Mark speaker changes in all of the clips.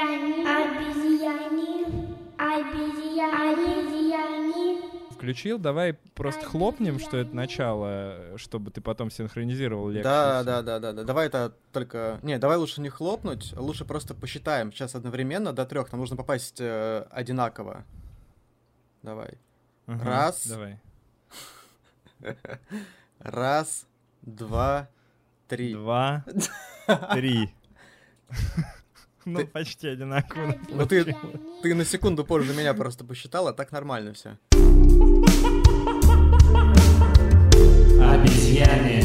Speaker 1: Обезьяне, обезьяне, обезьяне.
Speaker 2: Включил, давай просто хлопнем, что это начало, чтобы ты потом синхронизировал лекцию.
Speaker 3: Да, да, да, да, да. Давай это только. Не, давай лучше не хлопнуть, лучше просто посчитаем. Сейчас одновременно до трех. Нам нужно попасть э, одинаково. Давай.
Speaker 2: Ага,
Speaker 3: Раз.
Speaker 2: Давай.
Speaker 3: Раз, два, три.
Speaker 2: Два, три. Ну, почти одинаково.
Speaker 3: Ну ты, ты на секунду позже меня просто посчитал, а так нормально все.
Speaker 4: Обезьяне.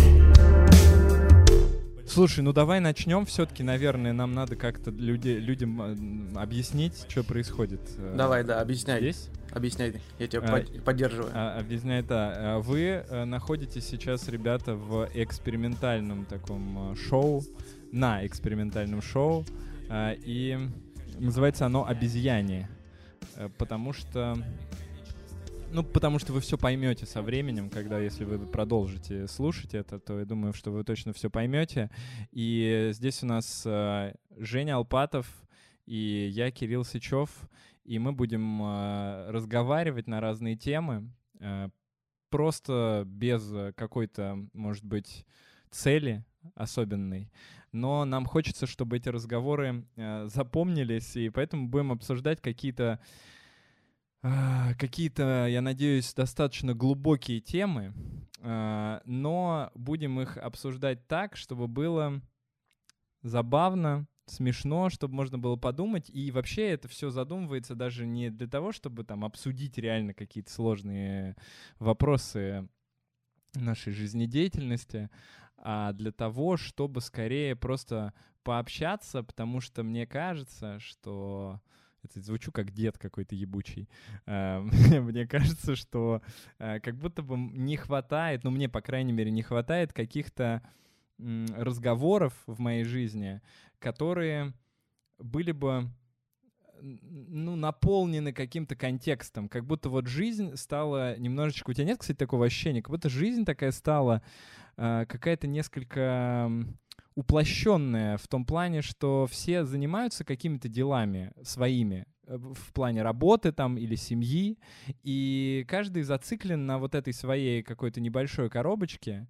Speaker 2: Слушай, ну давай начнем. Все-таки, наверное, нам надо как-то люди, людям м, объяснить, что происходит. э,
Speaker 3: Давай, да, объясняй.
Speaker 2: Здесь.
Speaker 3: Объясняй, я тебя
Speaker 2: А,
Speaker 3: под- поддерживаю.
Speaker 2: А, объясняет, да. А, Вы э, находитесь сейчас, ребята, в экспериментальном таком э, шоу, на экспериментальном шоу, и называется оно «Обезьяне», Э, потому что... Ну, потому что вы все поймете со временем, когда, если вы продолжите слушать это, то я думаю, что вы точно все поймете. И здесь у нас э, Женя Алпатов и я, Кирилл Сычев, и мы будем э, разговаривать на разные темы, просто без какой-то, может быть, цели особенной. Но нам хочется, чтобы эти разговоры э, запомнились, и поэтому будем обсуждать какие-то а, какие-то, я надеюсь, достаточно глубокие темы, а, но будем их обсуждать так, чтобы было забавно, смешно, чтобы можно было подумать. И вообще это все задумывается даже не для того, чтобы там обсудить реально какие-то сложные вопросы нашей жизнедеятельности, а для того, чтобы скорее просто пообщаться, потому что мне кажется, что это звучу как дед какой-то ебучий. Э, Мне кажется, что э, как будто бы не хватает, ну мне, по крайней мере, не хватает каких-то разговоров в моей жизни, которые были бы ну, наполнены каким-то контекстом, как будто вот жизнь стала немножечко... У тебя нет, кстати, такого ощущения? Как будто жизнь такая стала э, какая-то несколько уплощенная в том плане, что все занимаются какими-то делами своими э, в плане работы там или семьи, и каждый зациклен на вот этой своей какой-то небольшой коробочке,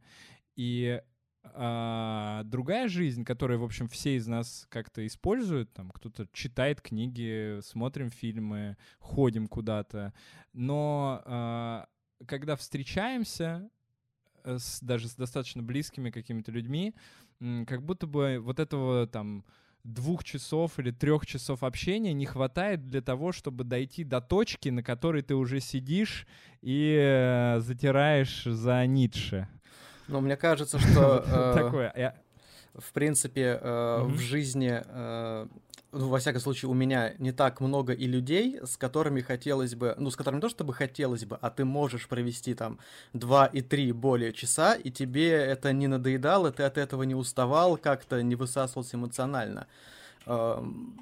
Speaker 2: и а, другая жизнь, которую, в общем, все из нас как-то используют, там кто-то читает книги, смотрим фильмы, ходим куда-то, но а, когда встречаемся э, с, даже с достаточно близкими какими-то людьми, как будто бы вот этого там двух часов или трех часов общения не хватает для того, чтобы дойти до точки, на которой ты уже сидишь и э, затираешь за Ницше.
Speaker 3: Но мне кажется, что э,
Speaker 2: Такое.
Speaker 3: В принципе э, в жизни, э, ну, во всяком случае, у меня не так много и людей, с которыми хотелось бы, ну, с которыми не то чтобы хотелось бы, а ты можешь провести там два и три более часа, и тебе это не надоедало, ты от этого не уставал, как-то не высасывался эмоционально. Эм,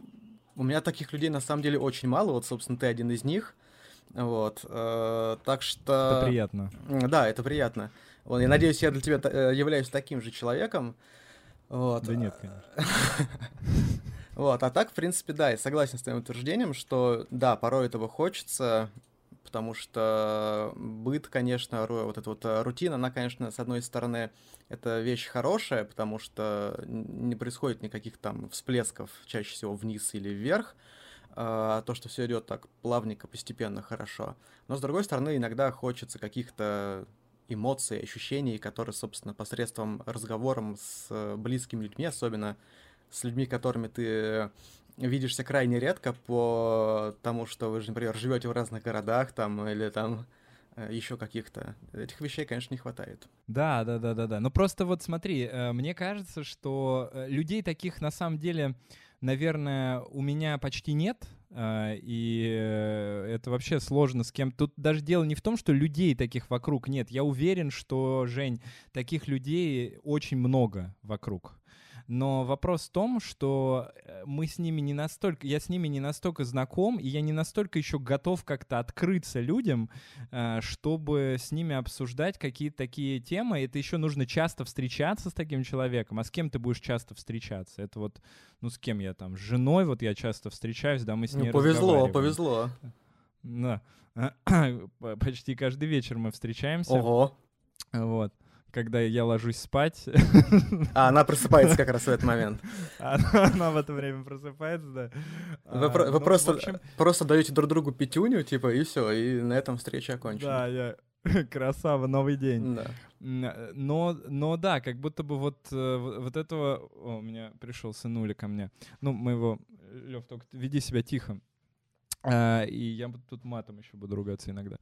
Speaker 3: У меня таких людей на самом деле очень мало, вот, собственно, ты один из них. Вот, так что...
Speaker 2: Это приятно.
Speaker 3: Да, это приятно. Вот, я надеюсь, я для тебя э, являюсь таким же человеком. Вот.
Speaker 2: Да нет, конечно.
Speaker 3: Вот, а так, в принципе, да, я согласен с твоим утверждением, что да, порой этого хочется, потому что быт, конечно, вот эта вот э, рутина, она, конечно, с одной стороны, это вещь хорошая, потому что не происходит никаких там всплесков, чаще всего вниз или вверх, а то, что все идет так плавненько, постепенно, хорошо. Но, с другой стороны, иногда хочется каких-то эмоций, ощущений, которые, собственно, посредством разговором с э, близкими людьми, особенно с людьми, которыми ты видишься крайне редко по тому, что вы, например, живете в разных городах там или там еще каких-то. Этих вещей, конечно, не хватает.
Speaker 2: Да, да, да, да, да. Ну просто вот смотри, э, мне кажется, что э, людей таких на самом деле, наверное, у меня почти нет. Э, И э, это вообще сложно с кем. Тут даже дело не в том, что людей таких вокруг нет. Я уверен, что, Жень, таких людей очень много вокруг. Но вопрос в том, что э, мы с ними не настолько, я с ними не настолько знаком, и я не настолько еще готов как-то открыться людям, э, чтобы с ними обсуждать какие-то такие темы. Это еще нужно часто встречаться с таким человеком. А с кем ты будешь часто встречаться? Это вот, ну с кем я там? С женой вот я часто встречаюсь, да, мы с
Speaker 3: Ну,
Speaker 2: ней
Speaker 3: повезло,
Speaker 2: разговариваем.
Speaker 3: повезло.
Speaker 2: Да. Почти каждый вечер мы встречаемся.
Speaker 3: Ого.
Speaker 2: Вот. Когда я ложусь спать,
Speaker 3: А она просыпается как раз в этот момент.
Speaker 2: она, она в это время просыпается, да.
Speaker 3: Вы,
Speaker 2: А,
Speaker 3: про- вы
Speaker 2: ну,
Speaker 3: просто,
Speaker 2: общем,
Speaker 3: просто даете друг другу пятюню, типа, и все, и на этом встреча окончена.
Speaker 2: да, я красава, новый день.
Speaker 3: Да.
Speaker 2: Э, Но, но да, как будто бы вот, э, вот этого... О, у меня пришел сынуля ко мне. Ну, мы его... Лев, только веди себя тихо. А, и я тут матом еще буду ругаться иногда.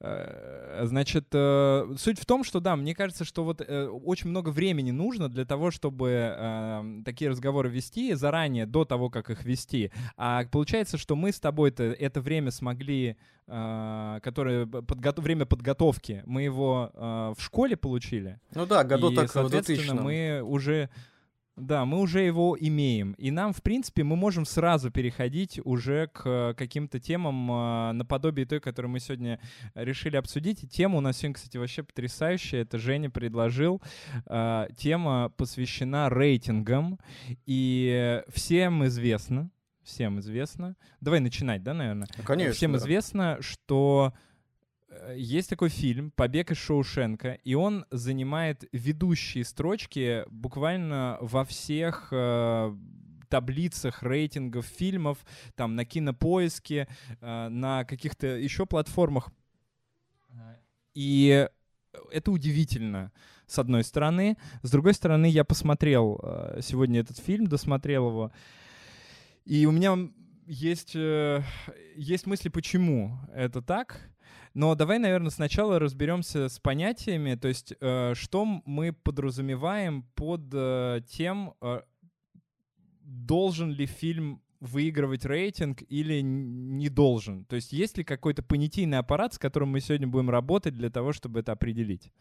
Speaker 2: А, Значит, э, суть в том, что да, мне кажется, что вот э, очень много времени нужно для того, чтобы э, такие разговоры вести заранее, до того, как их вести. А получается, что мы с тобой-то это время смогли, э, которое подго- время подготовки, мы его э, в школе получили.
Speaker 3: Ну да, году
Speaker 2: и,
Speaker 3: так
Speaker 2: соответственно,
Speaker 3: 2000
Speaker 2: мы уже... Да, мы уже его имеем. И нам, в принципе, мы можем сразу переходить уже к э, каким-то темам э, наподобие той, которую мы сегодня решили обсудить. И тема у нас сегодня, кстати, вообще потрясающая. Это Женя предложил. Э, Тема посвящена рейтингам. И всем известно, всем известно. Давай начинать, да, наверное?
Speaker 3: Конечно.
Speaker 2: Всем известно, что э, есть такой фильм «Побег из Шоушенка», и он занимает ведущие строчки буквально во всех э, таблицах рейтингов фильмов, там на кинопоиске, э, на каких-то еще платформах. Э, И это удивительно, с одной стороны. С другой стороны, я посмотрел э, сегодня этот фильм, досмотрел его, и у меня есть, э, есть мысли, почему это так. Но давай, наверное, сначала разберемся с понятиями, то есть э, что мы подразумеваем под э, тем, э, должен ли фильм выигрывать рейтинг или не должен. То есть есть ли какой-то понятийный аппарат, с которым мы сегодня будем работать для того, чтобы это определить?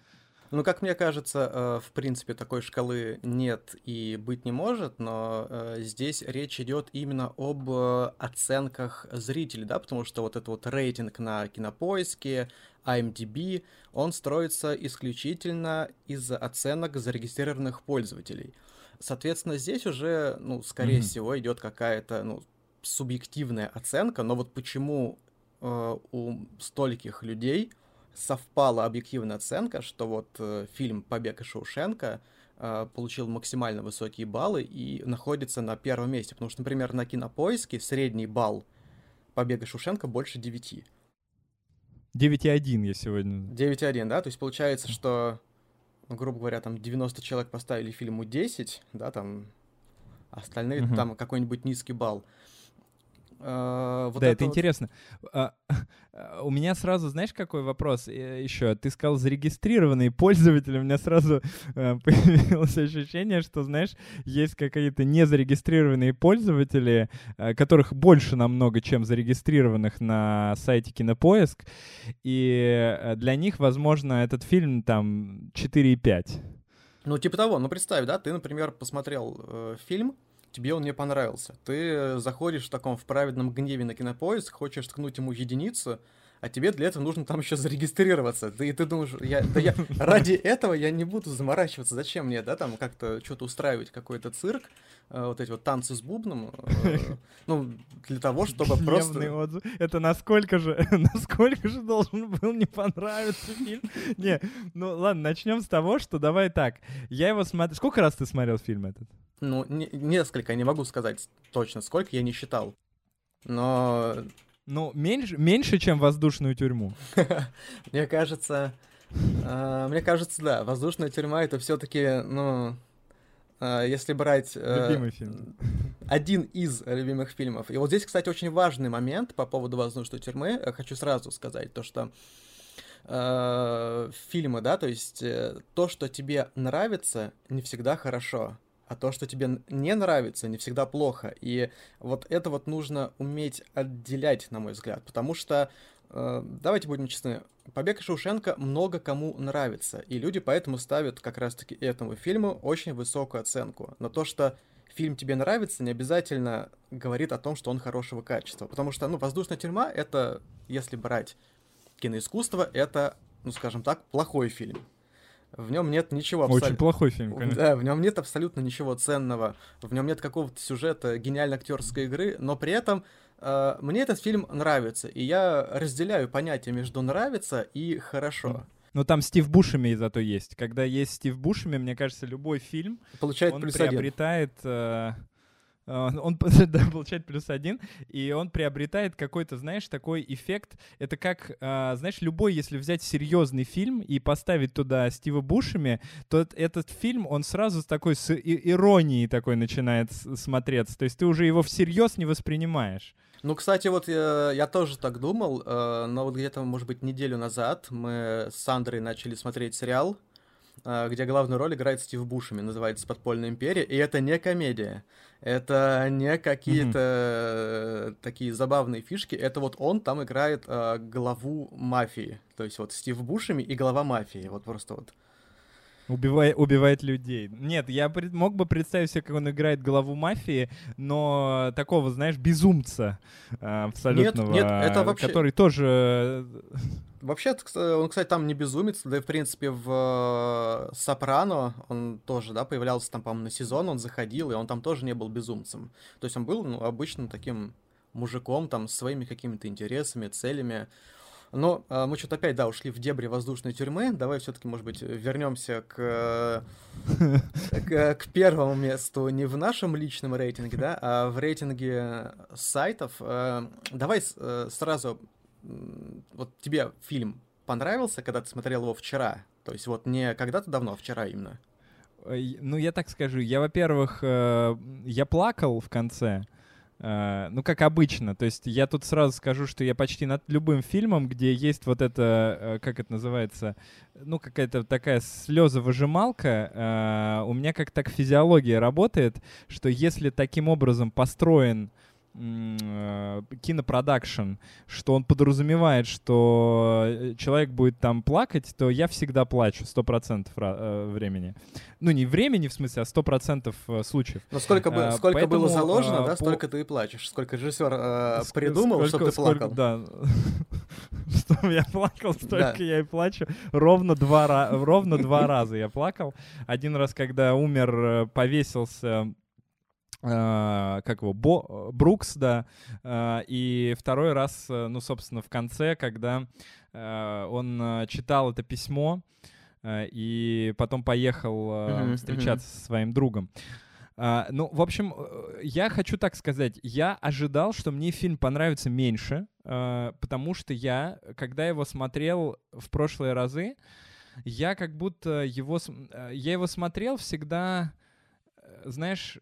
Speaker 3: Ну, как мне кажется, э, в принципе, такой шкалы нет и быть не может, но э, здесь речь идет именно об э, оценках зрителей, да, потому что вот этот вот рейтинг на кинопоиске, IMDb, он строится исключительно из оценок зарегистрированных пользователей. Соответственно, здесь уже, ну, скорее
Speaker 2: Мгм.
Speaker 3: всего, идет какая-то, ну, субъективная оценка, но вот почему э, у стольких людей совпала объективная оценка, что вот э, фильм «Побег из Шоушенка» э, получил максимально высокие баллы и находится на первом месте. Потому что, например, на Кинопоиске средний балл «Побега из Шоушенка» больше 9.
Speaker 2: 9,1 я сегодня.
Speaker 3: 9,1, да? То есть получается, что, грубо говоря, там 90 человек поставили фильму 10, да, там а остальные
Speaker 2: Мгм.
Speaker 3: там какой-нибудь низкий балл. Э, вот
Speaker 2: да, это,
Speaker 3: вот-
Speaker 2: интересно. А, а, у меня сразу, знаешь, какой вопрос еще? Ты сказал зарегистрированные пользователи, у меня сразу э, появилось ощущение, что, знаешь, есть какие-то незарегистрированные пользователи, э, которых больше намного, чем зарегистрированных на сайте Кинопоиск, и э, для них, возможно, этот фильм там 4,5.
Speaker 3: Ну, типа того, ну представь, да, ты, например, посмотрел э, фильм, тебе он не понравился. Ты э, заходишь в таком в праведном гневе на кинопоиск, хочешь ткнуть ему единицу, а тебе для этого нужно там еще зарегистрироваться. Ты, ты думаешь, я, да я ради этого я не буду заморачиваться. Зачем мне, да, там как-то что-то устраивать, какой-то цирк, э, вот эти вот танцы с бубном, э, ну, для того, чтобы просто...
Speaker 2: отзыв. Это насколько же, насколько же должен был не понравиться фильм? Не, ну ладно, начнем с того, что давай так. Я его смотрел. Сколько раз ты смотрел фильм этот?
Speaker 3: Ну, не- несколько, я не могу сказать точно, сколько я не считал. Но
Speaker 2: Ну, меньше, меньше, чем воздушную тюрьму.
Speaker 3: Мне кажется, э, мне кажется, да, воздушная тюрьма это все-таки, ну, э, если брать э,
Speaker 2: Любимый фильм.
Speaker 3: один из любимых фильмов. И вот здесь, кстати, очень важный момент по поводу воздушной тюрьмы. Хочу сразу сказать то, что э, фильмы, да, то есть э, то, что тебе нравится, не всегда хорошо. А то, что тебе не нравится, не всегда плохо. И вот это вот нужно уметь отделять, на мой взгляд. Потому что э, давайте будем честны, «Побег из Шоушенка» много кому нравится, и люди поэтому ставят как раз-таки этому фильму очень высокую оценку. Но то, что фильм тебе нравится, не обязательно говорит о том, что он хорошего качества. Потому что, ну, «Воздушная тюрьма» — это, если брать киноискусство, это, ну, скажем так, плохой фильм. В нем нет ничего
Speaker 2: абсолютно... Очень плохой фильм, конечно.
Speaker 3: Да, в нем нет абсолютно ничего ценного. В нем нет какого-то сюжета, гениальной актерской игры, но при этом э, мне этот фильм нравится. И я разделяю понятие между нравится и хорошо.
Speaker 2: Но там Стив Бушеми зато есть. Когда есть Стив Бушеми, мне кажется, любой фильм
Speaker 3: Получает
Speaker 2: он
Speaker 3: плюс
Speaker 2: приобретает...
Speaker 3: Один.
Speaker 2: Э, он получает плюс один, и он приобретает какой-то, знаешь, такой эффект. Это как, а, знаешь, любой, если взять серьезный фильм и поставить туда Стива Бушами, то этот фильм, он сразу с такой с иронией такой начинает смотреться. То есть ты уже его всерьез не воспринимаешь.
Speaker 3: Ну, кстати, вот я, я тоже так думал, э, но вот где-то, может быть, неделю назад мы с Сандрой начали смотреть сериал, э, где главную роль играет Стив Бушами, называется «Подпольная империя», и это не комедия. Это не какие-то mm-hmm. такие забавные фишки. Это вот он там играет э, главу мафии. То есть вот Стив Бушами и глава мафии. Вот просто вот.
Speaker 2: Убивает, убивает людей. Нет, я пред, мог бы представить себе, как он играет главу мафии, но такого, знаешь, безумца э, абсолютного, нет, нет, это вообще... который тоже...
Speaker 3: Вообще, он, кстати, там не безумец, да и, в принципе, в «Сопрано» он тоже, да, появлялся там, по-моему, на сезон, он заходил, и он там тоже не был безумцем. То есть он был, ну, обычным таким мужиком, там, с своими какими-то интересами, целями. Но э, мы что-то опять, да, ушли в дебри воздушной тюрьмы. Давай все-таки, может быть, вернемся к, к, к первому месту не в нашем личном рейтинге, да, а в рейтинге сайтов. Э, давай э, сразу, вот тебе фильм понравился, когда ты смотрел его вчера? То есть вот не когда-то давно, а вчера именно.
Speaker 2: Ну, я так скажу. Я, во-первых, я плакал в конце. Uh, ну, как обычно. То есть я тут сразу скажу, что я почти над любым фильмом, где есть вот это, uh, как это называется, ну, какая-то такая слезовыжималка, uh, у меня как так физиология работает, что если таким образом построен Э, кинопродакшн, что он подразумевает, что э, человек будет там плакать, то я всегда плачу 100% э, времени. Ну, не времени, в смысле, а 100% случаев.
Speaker 3: Но сколько, бы, сколько Поэтому, было заложено, да, по... столько ты и плачешь. Сколько режиссер э, придумал, сколько, чтобы ты плакал.
Speaker 2: да. Чтобы я плакал, столько я и плачу. Ровно два, ровно два раза я плакал. Один раз, когда умер, повесился как его, Бо, Брукс, да, uh, и второй раз, uh, ну, собственно, в конце, когда он читал это письмо и потом поехал mm-hmm, встречаться mm-hmm. со своим другом. ну, в общем, э, я хочу так сказать, я ожидал, что мне фильм понравится меньше, потому что я, когда его смотрел в прошлые разы, я как будто его, э, я его смотрел всегда, э, знаешь,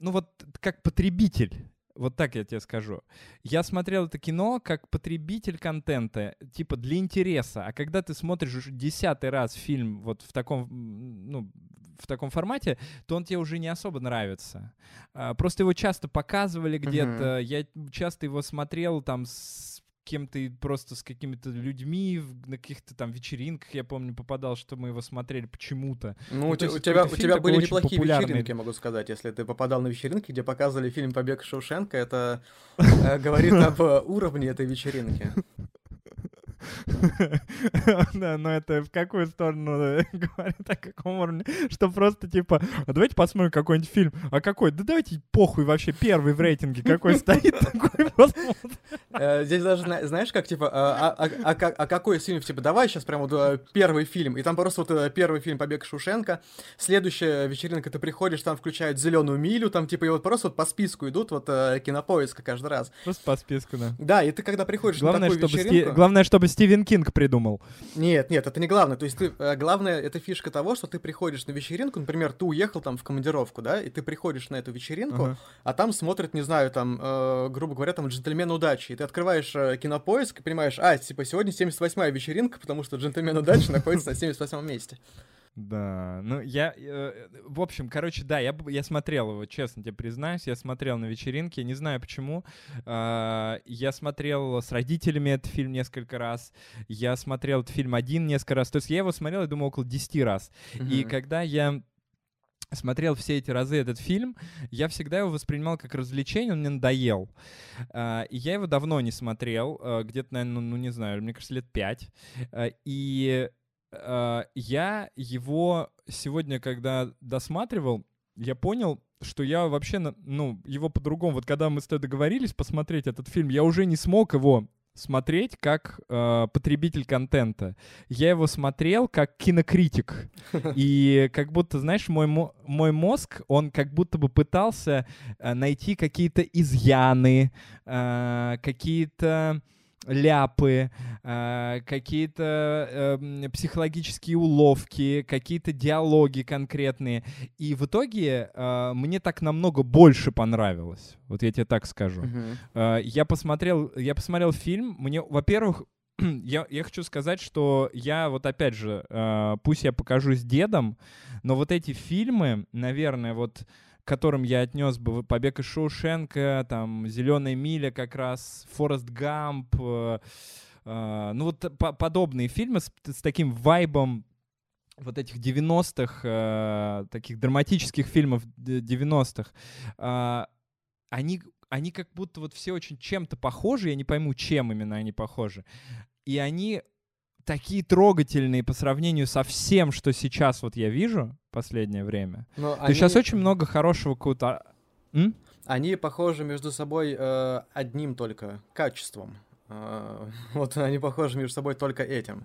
Speaker 2: ну вот как потребитель. Вот так я тебе скажу. Я смотрел это кино как потребитель контента, типа для интереса. А когда ты смотришь уже десятый раз фильм вот в таком, ну, в таком формате, то он тебе уже не особо нравится. А, просто его часто показывали где-то. Mm-hmm. Я часто его смотрел там с кем-то просто с какими-то людьми на каких-то там вечеринках, я помню, попадал, что мы его смотрели почему-то.
Speaker 3: Ну, ну у, у тебя, у тебя были неплохие популярный. вечеринки, могу сказать. Если ты попадал на вечеринки, где показывали фильм «Побег Шоушенка», это э, говорит об уровне этой вечеринки.
Speaker 2: Да, но это в какую сторону говорит, о каком уровне? Что просто типа, а давайте посмотрим какой-нибудь фильм. А какой? Да давайте похуй вообще первый в рейтинге, какой стоит, такой
Speaker 3: э, Здесь даже, знаешь, как типа, а, а, а, а какой фильм? Типа, давай сейчас прям вот э, первый фильм. И там просто вот э, первый фильм «Побег Шушенко». Следующая вечеринка, ты приходишь, там включают «Зеленую милю», там типа и вот просто вот по списку идут вот кинопоиска каждый раз.
Speaker 2: Просто по списку, да.
Speaker 3: Да, и ты когда приходишь на такую вечеринку...
Speaker 2: Главное, чтобы Стивен Кинг придумал.
Speaker 3: Нет, нет, это не главное. То есть ты, э, главное, это фишка того, что ты приходишь на вечеринку, например, ты уехал там в командировку, да, и ты приходишь на эту вечеринку, uh-huh. а там смотрят, не знаю, там, э, грубо говоря, там джентльмен удачи, и ты открываешь э, кинопоиск и понимаешь, а, типа, сегодня 78-я вечеринка, потому что джентльмен удачи находится на 78-м месте.
Speaker 2: Да, ну я, э, в общем, короче, да, я, я смотрел его, честно тебе признаюсь, я смотрел на вечеринке, не знаю почему. Э, я смотрел с родителями этот фильм несколько раз, я смотрел этот фильм один несколько раз, то есть я его смотрел, я думаю, около 10 раз. Mm-hmm. И когда я смотрел все эти разы этот фильм, я всегда его воспринимал как развлечение, он мне надоел. Uh, и я его давно не смотрел, uh, где-то, наверное, ну, не знаю, мне кажется, лет пять. И я его сегодня, когда досматривал, я понял, что я вообще, ну, его по-другому, вот когда мы с тобой договорились посмотреть этот фильм, я уже не смог его смотреть как э, потребитель контента. Я его смотрел как кинокритик. И как будто, знаешь, мой, мой мозг, он как будто бы пытался э, найти какие-то изъяны, э, какие-то ляпы, э, какие-то э, психологические уловки, какие-то диалоги конкретные. И в итоге э, мне так намного больше понравилось. Вот я тебе так скажу. Uh-huh. Э, я посмотрел, я посмотрел фильм. Мне, во-первых, я, я хочу сказать, что я вот опять же, э, пусть я покажусь дедом, но вот эти фильмы, наверное, вот которым я отнес бы «Побег из Шоушенка», там «Зеленая миля» как раз, «Форест Гамп», э, э, ну вот по подобные фильмы с, с таким вайбом вот этих 90-х, э, таких драматических фильмов 90-х, э, они, они как будто вот все очень чем-то похожи, я не пойму, чем именно они похожи. И они такие трогательные по сравнению со всем, что сейчас вот я вижу последнее время. Но То они... сейчас очень много хорошего какого-то...
Speaker 3: М? Они похожи между собой э, одним только качеством. Э, вот они похожи между собой только этим.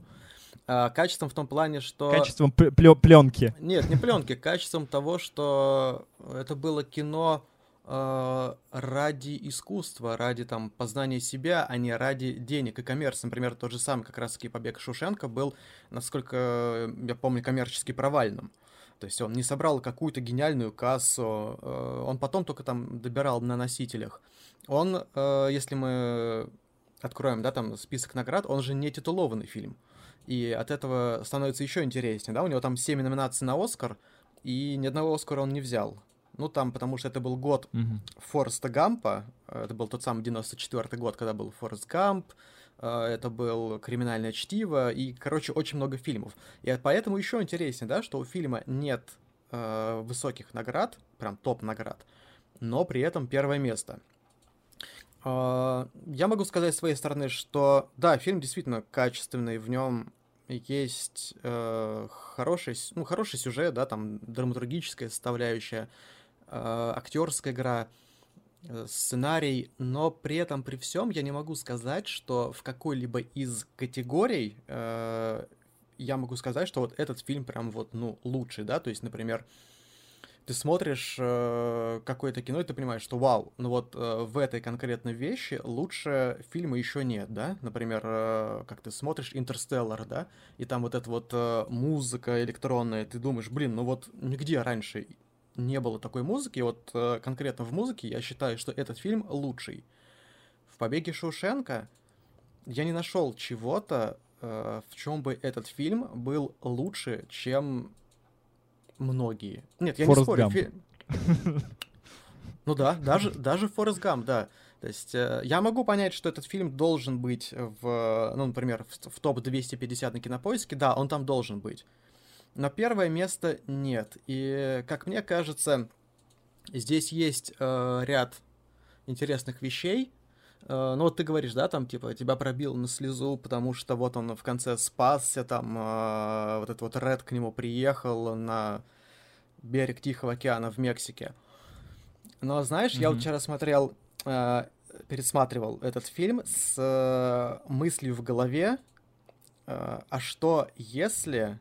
Speaker 3: Э, качеством в том плане, что...
Speaker 2: Качеством пленки.
Speaker 3: Нет, не пленки, качеством того, что это было кино ради искусства, ради там познания себя, а не ради денег и коммерции. Например, тот же самый как раз-таки побег Шушенко был, насколько я помню, коммерчески провальным. То есть он не собрал какую-то гениальную кассу, э, он потом только там добирал на носителях. Он, э, если мы откроем, да, там список наград, он же не титулованный фильм. И от этого становится еще интереснее, да, у него там 7 номинаций на Оскар, и ни одного Оскара он не взял. Ну, там, потому что это был год mm-hmm. Фореста Гампа. Это был тот самый 94-й год, когда был Форест Гамп. Э, это был «Криминальное чтиво». И, короче, очень много фильмов. И поэтому еще интереснее, да, что у фильма нет э, высоких наград, прям топ-наград, но при этом первое место. Э, я могу сказать с своей стороны, что да, фильм действительно качественный, в нем есть э, хороший, ну, хороший сюжет, да, там драматургическая составляющая, э, актерская игра, э, сценарий, но при этом, при всем, я не могу сказать, что в какой-либо из категорий э, я могу сказать, что вот этот фильм прям вот, ну, лучший, да, то есть, например, ты смотришь э, какое-то кино, и ты понимаешь, что вау, ну вот э, в этой конкретной вещи лучше фильма еще нет, да? Например, э, как ты смотришь «Интерстеллар», да? И там вот эта вот э, музыка электронная, ты думаешь, блин, ну вот нигде раньше не было такой музыки, вот э, конкретно в музыке я считаю, что этот фильм лучший. В «Побеге Шушенко» я не нашел чего-то, э, в чем бы этот фильм был лучше, чем многие. Нет, я Форест не спорю. Фи... Ну да, даже, даже Форест Гамп, да. То есть э, я могу понять, что этот фильм должен быть в, ну, например, в, в топ-250 на кинопоиске, да, он там должен быть но первое место нет. И, как мне кажется, здесь есть э, ряд интересных вещей. Э, ну вот ты говоришь, да, там, типа, тебя пробил на слезу, потому что вот он в конце спасся, там, э, вот этот вот Ред к нему приехал на берег Тихого океана в Мексике. Но, знаешь, mm-hmm. я вот вчера смотрел, э, пересматривал этот фильм с э, мыслью в голове, э, а что если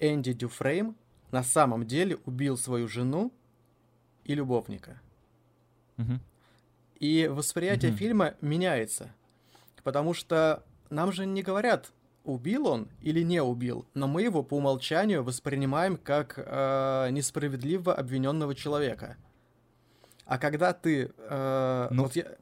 Speaker 3: Энди Дюфрейм на самом деле убил свою жену и любовника. Угу. И восприятие угу. фильма меняется. Потому что нам же не говорят, убил он или не убил, но мы его по умолчанию воспринимаем как э, несправедливо обвиненного человека. А когда ты... Э, ну, вот я...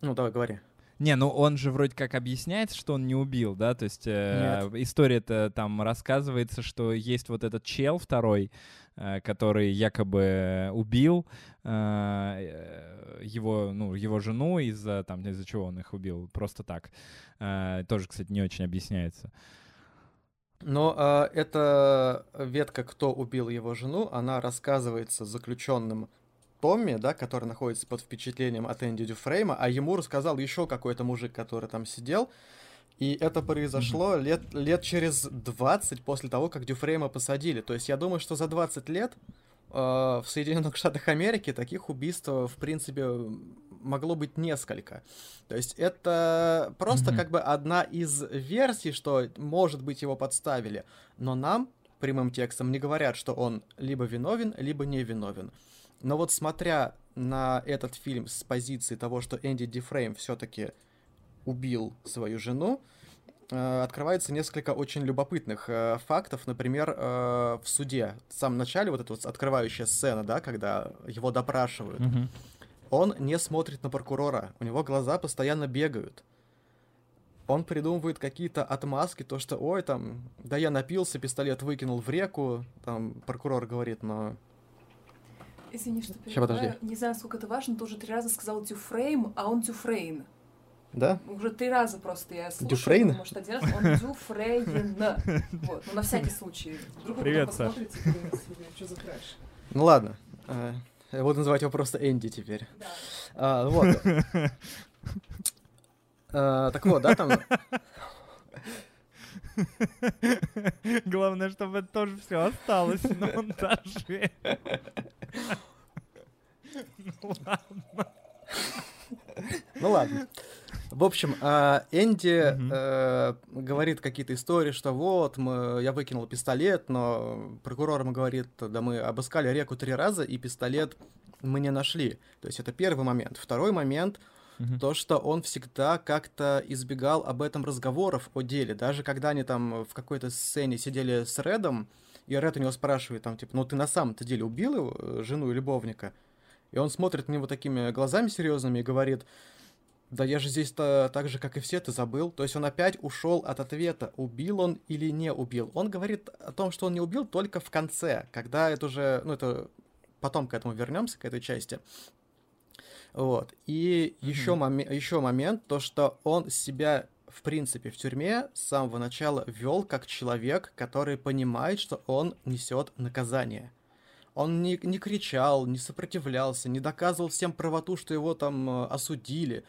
Speaker 3: ну, давай, говори.
Speaker 2: Не, ну он же вроде как объясняет, что он не убил, да? То есть э, история-то там рассказывается, что есть вот этот чел второй, э, который якобы убил э, его, ну, его жену из-за там из-за чего он их убил, просто так. Э, тоже, кстати, не очень объясняется.
Speaker 3: Но э, эта ветка, кто убил его жену, она рассказывается заключенным Томми, да, который находится под впечатлением от Энди Дюфрейма, а ему рассказал еще какой-то мужик, который там сидел. И это произошло mm-hmm. лет, лет через 20 после того, как Дюфрейма посадили. То есть я думаю, что за 20 лет э, в Соединенных Штатах Америки таких убийств, в принципе, могло быть несколько. То есть это просто mm-hmm. как бы одна из версий, что, может быть, его подставили. Но нам прямым текстом не говорят, что он либо виновен, либо не виновен. Но вот смотря на этот фильм с позиции того, что Энди Дифрейм все-таки убил свою жену, э, открывается несколько очень любопытных э, фактов. Например, э, в суде, в самом начале, вот эта вот открывающая сцена, да, когда его допрашивают, mm-hmm. он не смотрит на прокурора, у него глаза постоянно бегают. Он придумывает какие-то отмазки, то что, ой, там, да я напился, пистолет выкинул в реку, там, прокурор говорит, но
Speaker 4: Извини, что перебиваю. подожди. Не знаю, сколько это важно, ты уже три раза сказал Дюфрейм, а он Дюфрейн.
Speaker 3: Да?
Speaker 4: Уже три раза просто я слушаю.
Speaker 3: Дюфрейн?
Speaker 4: Потому что один раз он Дюфрейн. Вот, ну на всякий случай.
Speaker 2: Вдруг Привет, Саш.
Speaker 4: Что за трэш?
Speaker 3: Ну ладно. А, я буду называть его просто Энди теперь. Да. А, вот. А, так вот, да, там...
Speaker 2: Главное, чтобы это тоже все осталось на монтаже.
Speaker 3: Ну ладно. Ну ладно. В общем, а, Энди э, говорит какие-то истории, что вот, мы, я выкинул пистолет, но прокурор ему говорит, да мы обыскали реку три раза, и пистолет мы не нашли. То есть это первый момент. Второй момент — угу. то, что он всегда как-то избегал об этом разговоров о деле. Даже когда они там в какой-то сцене сидели с Редом, и Ред у него спрашивает там, типа, ну ты на самом-то деле убил его, э, жену и любовника? И он смотрит на него такими глазами серьезными и говорит, да я же здесь-то так же, как и все, ты забыл. То есть он опять ушел от ответа, убил он или не убил. Он говорит о том, что он не убил только в конце, когда это уже, ну это потом к этому вернемся, к этой части. Вот. И mm-hmm. еще, мом- еще момент, то, что он себя, в принципе, в тюрьме с самого начала вел как человек, который понимает, что он несет наказание. Он не, не кричал, не сопротивлялся, не доказывал всем правоту, что его там э, осудили,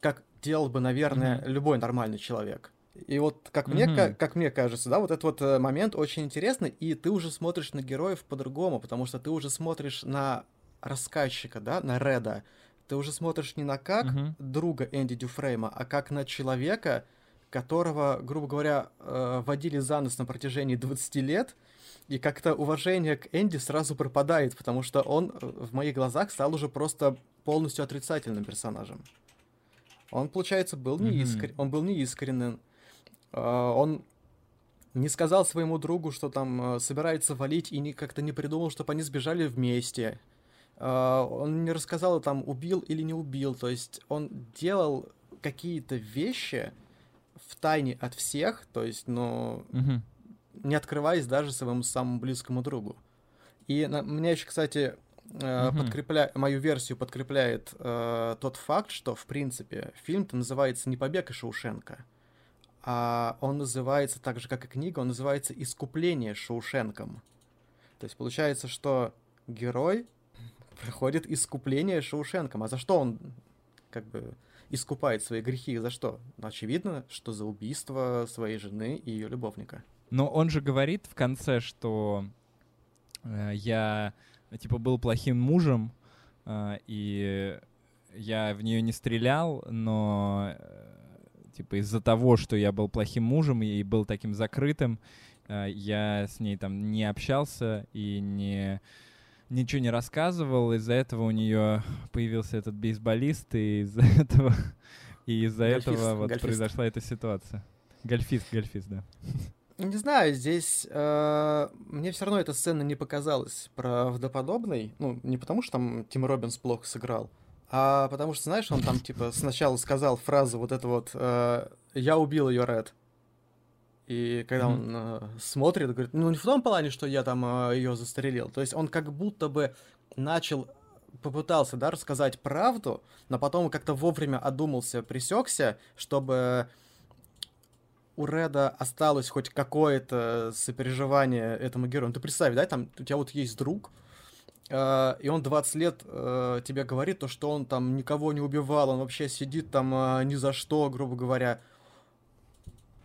Speaker 3: как делал бы, наверное, mm-hmm. любой нормальный человек. И вот, как, mm-hmm. мне, как, как мне кажется, да, вот этот вот э, момент очень интересный, и ты уже смотришь на героев по-другому, потому что ты уже смотришь на рассказчика, да, на Реда, ты уже смотришь не на как uh-huh. друга Энди Дюфрейма, а как на человека, которого, грубо говоря, э, водили за нос на протяжении 20 лет, и как-то уважение к Энди сразу пропадает, потому что он э, в моих глазах стал уже просто полностью отрицательным персонажем. Он, получается, был неискрен, mm-hmm. он был неискренен. Э, он не сказал своему другу, что там собирается валить, и не, как-то не придумал, чтобы они сбежали вместе. А, он не рассказал, там, убил или не убил. То есть он делал какие-то вещи в тайне от всех, то есть, ну, угу. не открываясь даже своему самому близкому другу. И на, меня еще, кстати, угу. подкрепля... мою версию подкрепляет э, тот факт, что, в принципе, фильм-то называется не «Побег из Шоушенка», а он называется так же, как и книга, он называется «Искупление Шоушенком». То есть получается, что герой проходит искупление Шоушенком. А за что он как бы искупает свои грехи? За что? Очевидно, что за убийство своей жены и ее любовника.
Speaker 2: Но он же говорит в конце, что э, я типа был плохим мужем, э, и я в нее не стрелял, но э, типа из-за того, что я был плохим мужем и был таким закрытым, э, я с ней там не общался и не ничего не рассказывал, из-за этого у нее появился этот бейсболист, и из-за этого, и из-за этого вот гольфист. произошла эта ситуация. Гольфист, гольфист, да.
Speaker 3: Не знаю, здесь э, мне все равно эта сцена не показалась правдоподобной. Ну, не потому что там Тим Робинс плохо сыграл, А потому что, знаешь, он там, типа, сначала сказал фразу вот эту вот э, «Я убил ее, Ред». И когда mm-hmm. он э, смотрит, говорит, ну не в том плане, что я там э, ее застрелил. То есть он как будто бы начал, попытался, да, рассказать правду, но потом как-то вовремя одумался, присекся, чтобы у Реда осталось хоть какое-то сопереживание этому герою. Ну, ты представь, да, там у тебя вот есть друг, Uh, и он 20 лет uh, тебе говорит то, что он там никого не убивал, он вообще сидит там uh, ни за что, грубо говоря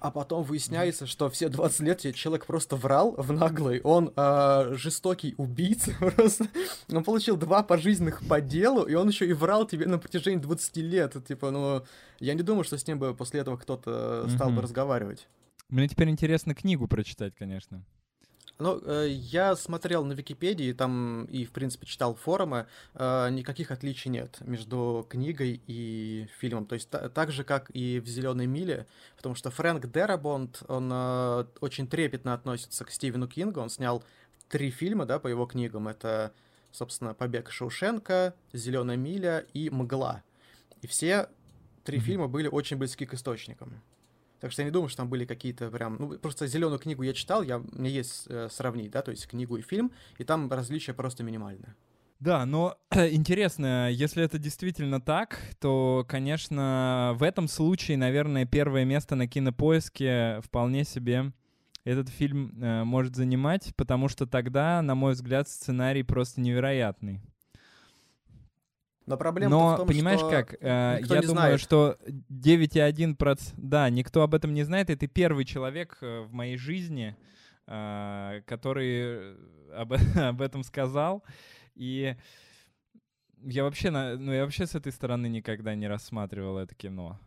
Speaker 3: а потом выясняется, что все 20 лет человек просто врал в наглый, он э, жестокий убийца просто, он получил два пожизненных по делу, и он еще и врал тебе на протяжении 20 лет, типа, ну, я не думаю, что с ним бы после этого кто-то стал бы разговаривать.
Speaker 2: Мне теперь интересно книгу прочитать, конечно.
Speaker 3: Ну, э, я смотрел на Википедии, там и, в принципе, читал форумы, э, никаких отличий нет между книгой и фильмом. То есть та- так же, как и в «Зеленой миле», потому что Фрэнк Дерабонд, он э, очень трепетно относится к Стивену Кингу, он снял три фильма, да, по его книгам. Это, собственно, «Побег Шоушенка», «Зеленая миля» и «Мгла». И все три mm-hmm. фильма были очень близки к источникам. Так что я не думаю, что там были какие-то прям... Ну, просто зеленую книгу я читал, я, меня есть э, сравнить, да, то есть книгу и фильм, и там различия просто минимальные.
Speaker 2: Да, но интересно, если это действительно так, то, конечно, в этом случае, наверное, первое место на кинопоиске вполне себе этот фильм э, может занимать, потому что тогда, на мой взгляд, сценарий просто невероятный.
Speaker 3: Но проблема
Speaker 2: Но,
Speaker 3: в том,
Speaker 2: понимаешь
Speaker 3: что
Speaker 2: как, э, я думаю,
Speaker 3: знает.
Speaker 2: что 9,1%, да, никто об этом не знает, и ты первый человек э, в моей жизни, э, который об, об этом сказал, и я вообще, на, ну, я вообще с этой стороны никогда не рассматривал это кино.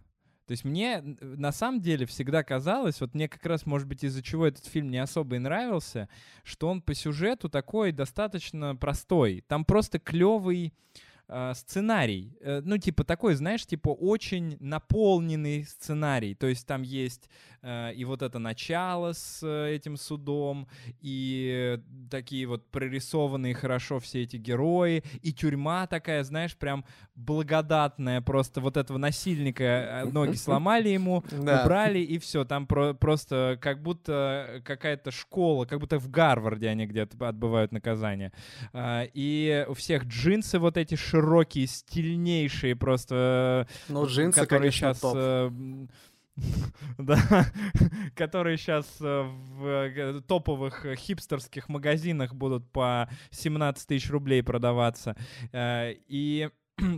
Speaker 2: То есть мне на самом деле всегда казалось, вот мне как раз, может быть, из-за чего этот фильм не особо и нравился, что он по сюжету такой достаточно простой. Там просто клевый э, сценарий. Э, ну, типа такой, знаешь, типа очень наполненный сценарий. То есть там есть и вот это начало с э, этим судом, и такие вот прорисованные хорошо все эти герои, и тюрьма такая, знаешь, прям благодатная. Просто вот этого насильника э, ноги сломали ему, убрали, и все. Там про просто как будто какая-то школа, как будто в Гарварде они где-то отбывают наказание. Э, и у всех джинсы вот эти широкие, стильнейшие просто...
Speaker 3: Ну, джинсы, которые сейчас... Топ. Э,
Speaker 2: да, которые сейчас э, в э, топовых хипстерских магазинах будут по 17 тысяч рублей продаваться. И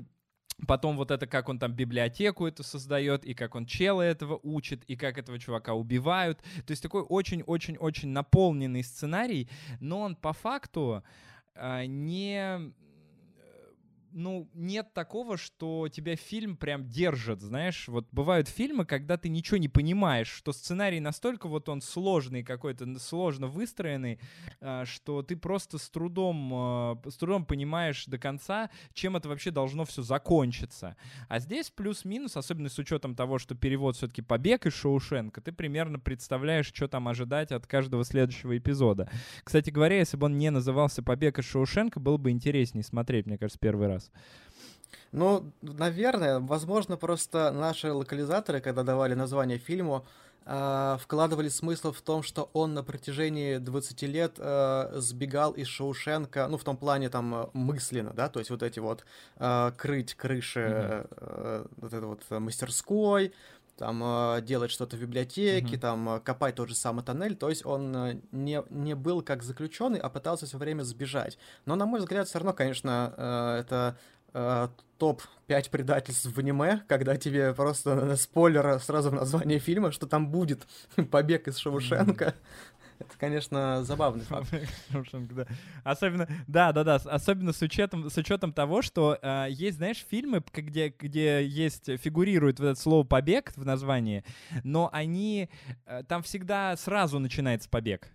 Speaker 2: Потом вот это, как он там библиотеку эту создает, и как он чела этого учит, и как этого чувака убивают. То есть такой очень-очень-очень наполненный сценарий, но он по факту не ну, нет такого, что тебя фильм прям держит, знаешь. Вот бывают фильмы, когда ты ничего не понимаешь, что сценарий настолько вот он сложный какой-то, сложно выстроенный, а, что ты просто с трудом, а, с трудом понимаешь до конца, чем это вообще должно все закончиться. А здесь плюс-минус, особенно с учетом того, что перевод все-таки «Побег» из Шоушенка, ты примерно представляешь, что там ожидать от каждого следующего эпизода. Кстати говоря, если бы он не назывался «Побег из Шоушенка», было бы интереснее смотреть, мне кажется, первый раз раз.
Speaker 3: Ну, наверное, возможно, просто наши локализаторы, когда давали название фильму, э, вкладывали смысл в том, что он на протяжении 20 лет э, сбегал из Шоушенка, ну, в том плане там мысленно, да, то есть вот эти вот э, крыть крыши mm-hmm. э, вот это вот мастерской, там э, делать что-то в библиотеке, mm-hmm. там э, копать тот же самый тоннель. То есть он э, не, не был как заключенный, а пытался все время сбежать. Но, на мой взгляд, все равно, конечно, это топ-5 предательств в аниме, когда тебе просто спойлер сразу в названии фильма, что там будет побег из Шоушенка. Это, конечно, забавный факт.
Speaker 2: Особенно, да, да, да, особенно с учетом, с учетом того, что э, есть, знаешь, фильмы, где, где есть, фигурирует вот это слово «побег» в названии, но они, э, там всегда сразу начинается побег.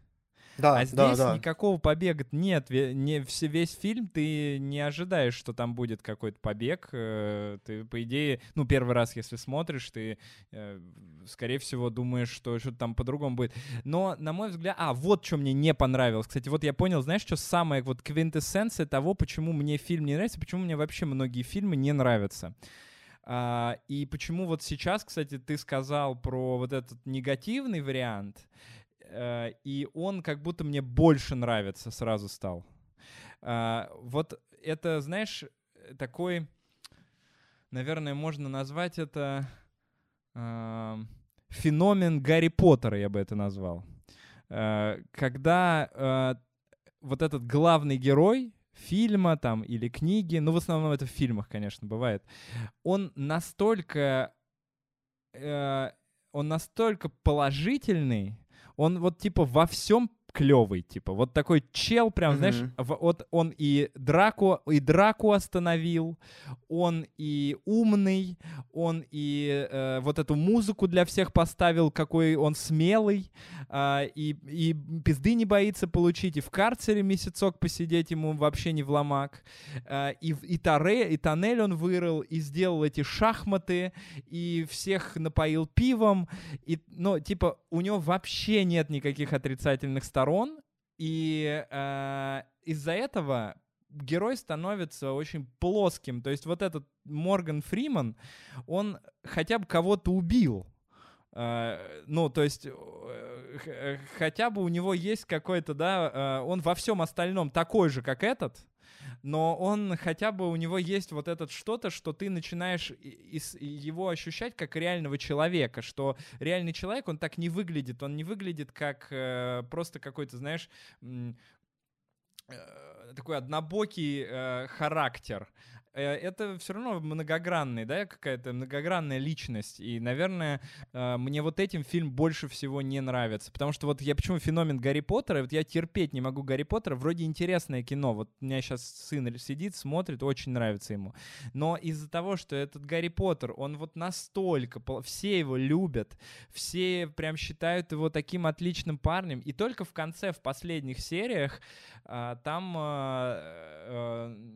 Speaker 2: Да, а здесь да, да. никакого побега нет. Не, все, весь фильм ты не ожидаешь, что там будет какой-то побег. Э, ты, по идее, ну, первый раз, если смотришь, ты, э, скорее всего, думаешь, что что-то там по-другому будет. Но, на мой взгляд... А, вот что мне не понравилось. Кстати, вот я понял, знаешь, что самое вот квинтэссенция того, почему мне фильм не нравится, почему мне вообще многие фильмы не нравятся. А, и почему вот сейчас, кстати, ты сказал про вот этот негативный вариант, и он как будто мне больше нравится сразу стал. А, вот это, знаешь, такой, наверное, можно назвать это а, феномен Гарри Поттера, я бы это назвал. А, когда а, вот этот главный герой, фильма там или книги, ну в основном это в фильмах, конечно, бывает, он настолько, э, он настолько положительный, он вот типа во всем клевый, типа, вот такой чел, прям, mm-hmm. знаешь, вот он и драку, и драку остановил, он и умный, он и э, вот эту музыку для всех поставил, какой он смелый, э, и, и пизды не боится получить, и в карцере месяцок посидеть ему вообще не в ломак, э, и, и, таре, и тоннель он вырыл, и сделал эти шахматы, и всех напоил пивом, и, ну, типа, у него вообще нет никаких отрицательных сторон, сторон, и э, из-за этого герой становится очень плоским. То есть вот этот Морган Фриман, он хотя бы кого-то убил. Uh, ну, то есть, uh, хотя бы у него есть какой-то, да, он во всем остальном такой же, как этот, но он хотя бы у него есть вот этот что-то, что ты начинаешь его ощущать как реального человека, что реальный человек, он так не выглядит, он не выглядит как э, просто какой-то, знаешь, э, такой однобокий э, характер. Э, это все равно многогранный, да, какая-то многогранная личность. И, наверное, э, мне вот этим фильм больше всего не нравится. Потому что вот я почему феномен Гарри Поттера, вот я терпеть не могу Гарри Поттера, вроде интересное кино. Вот у меня сейчас сын сидит, смотрит, очень нравится ему. Но из-за того, что этот Гарри Поттер, он вот настолько, все его любят, все прям считают его таким отличным парнем, и только в конце, в последних сериях, а, там,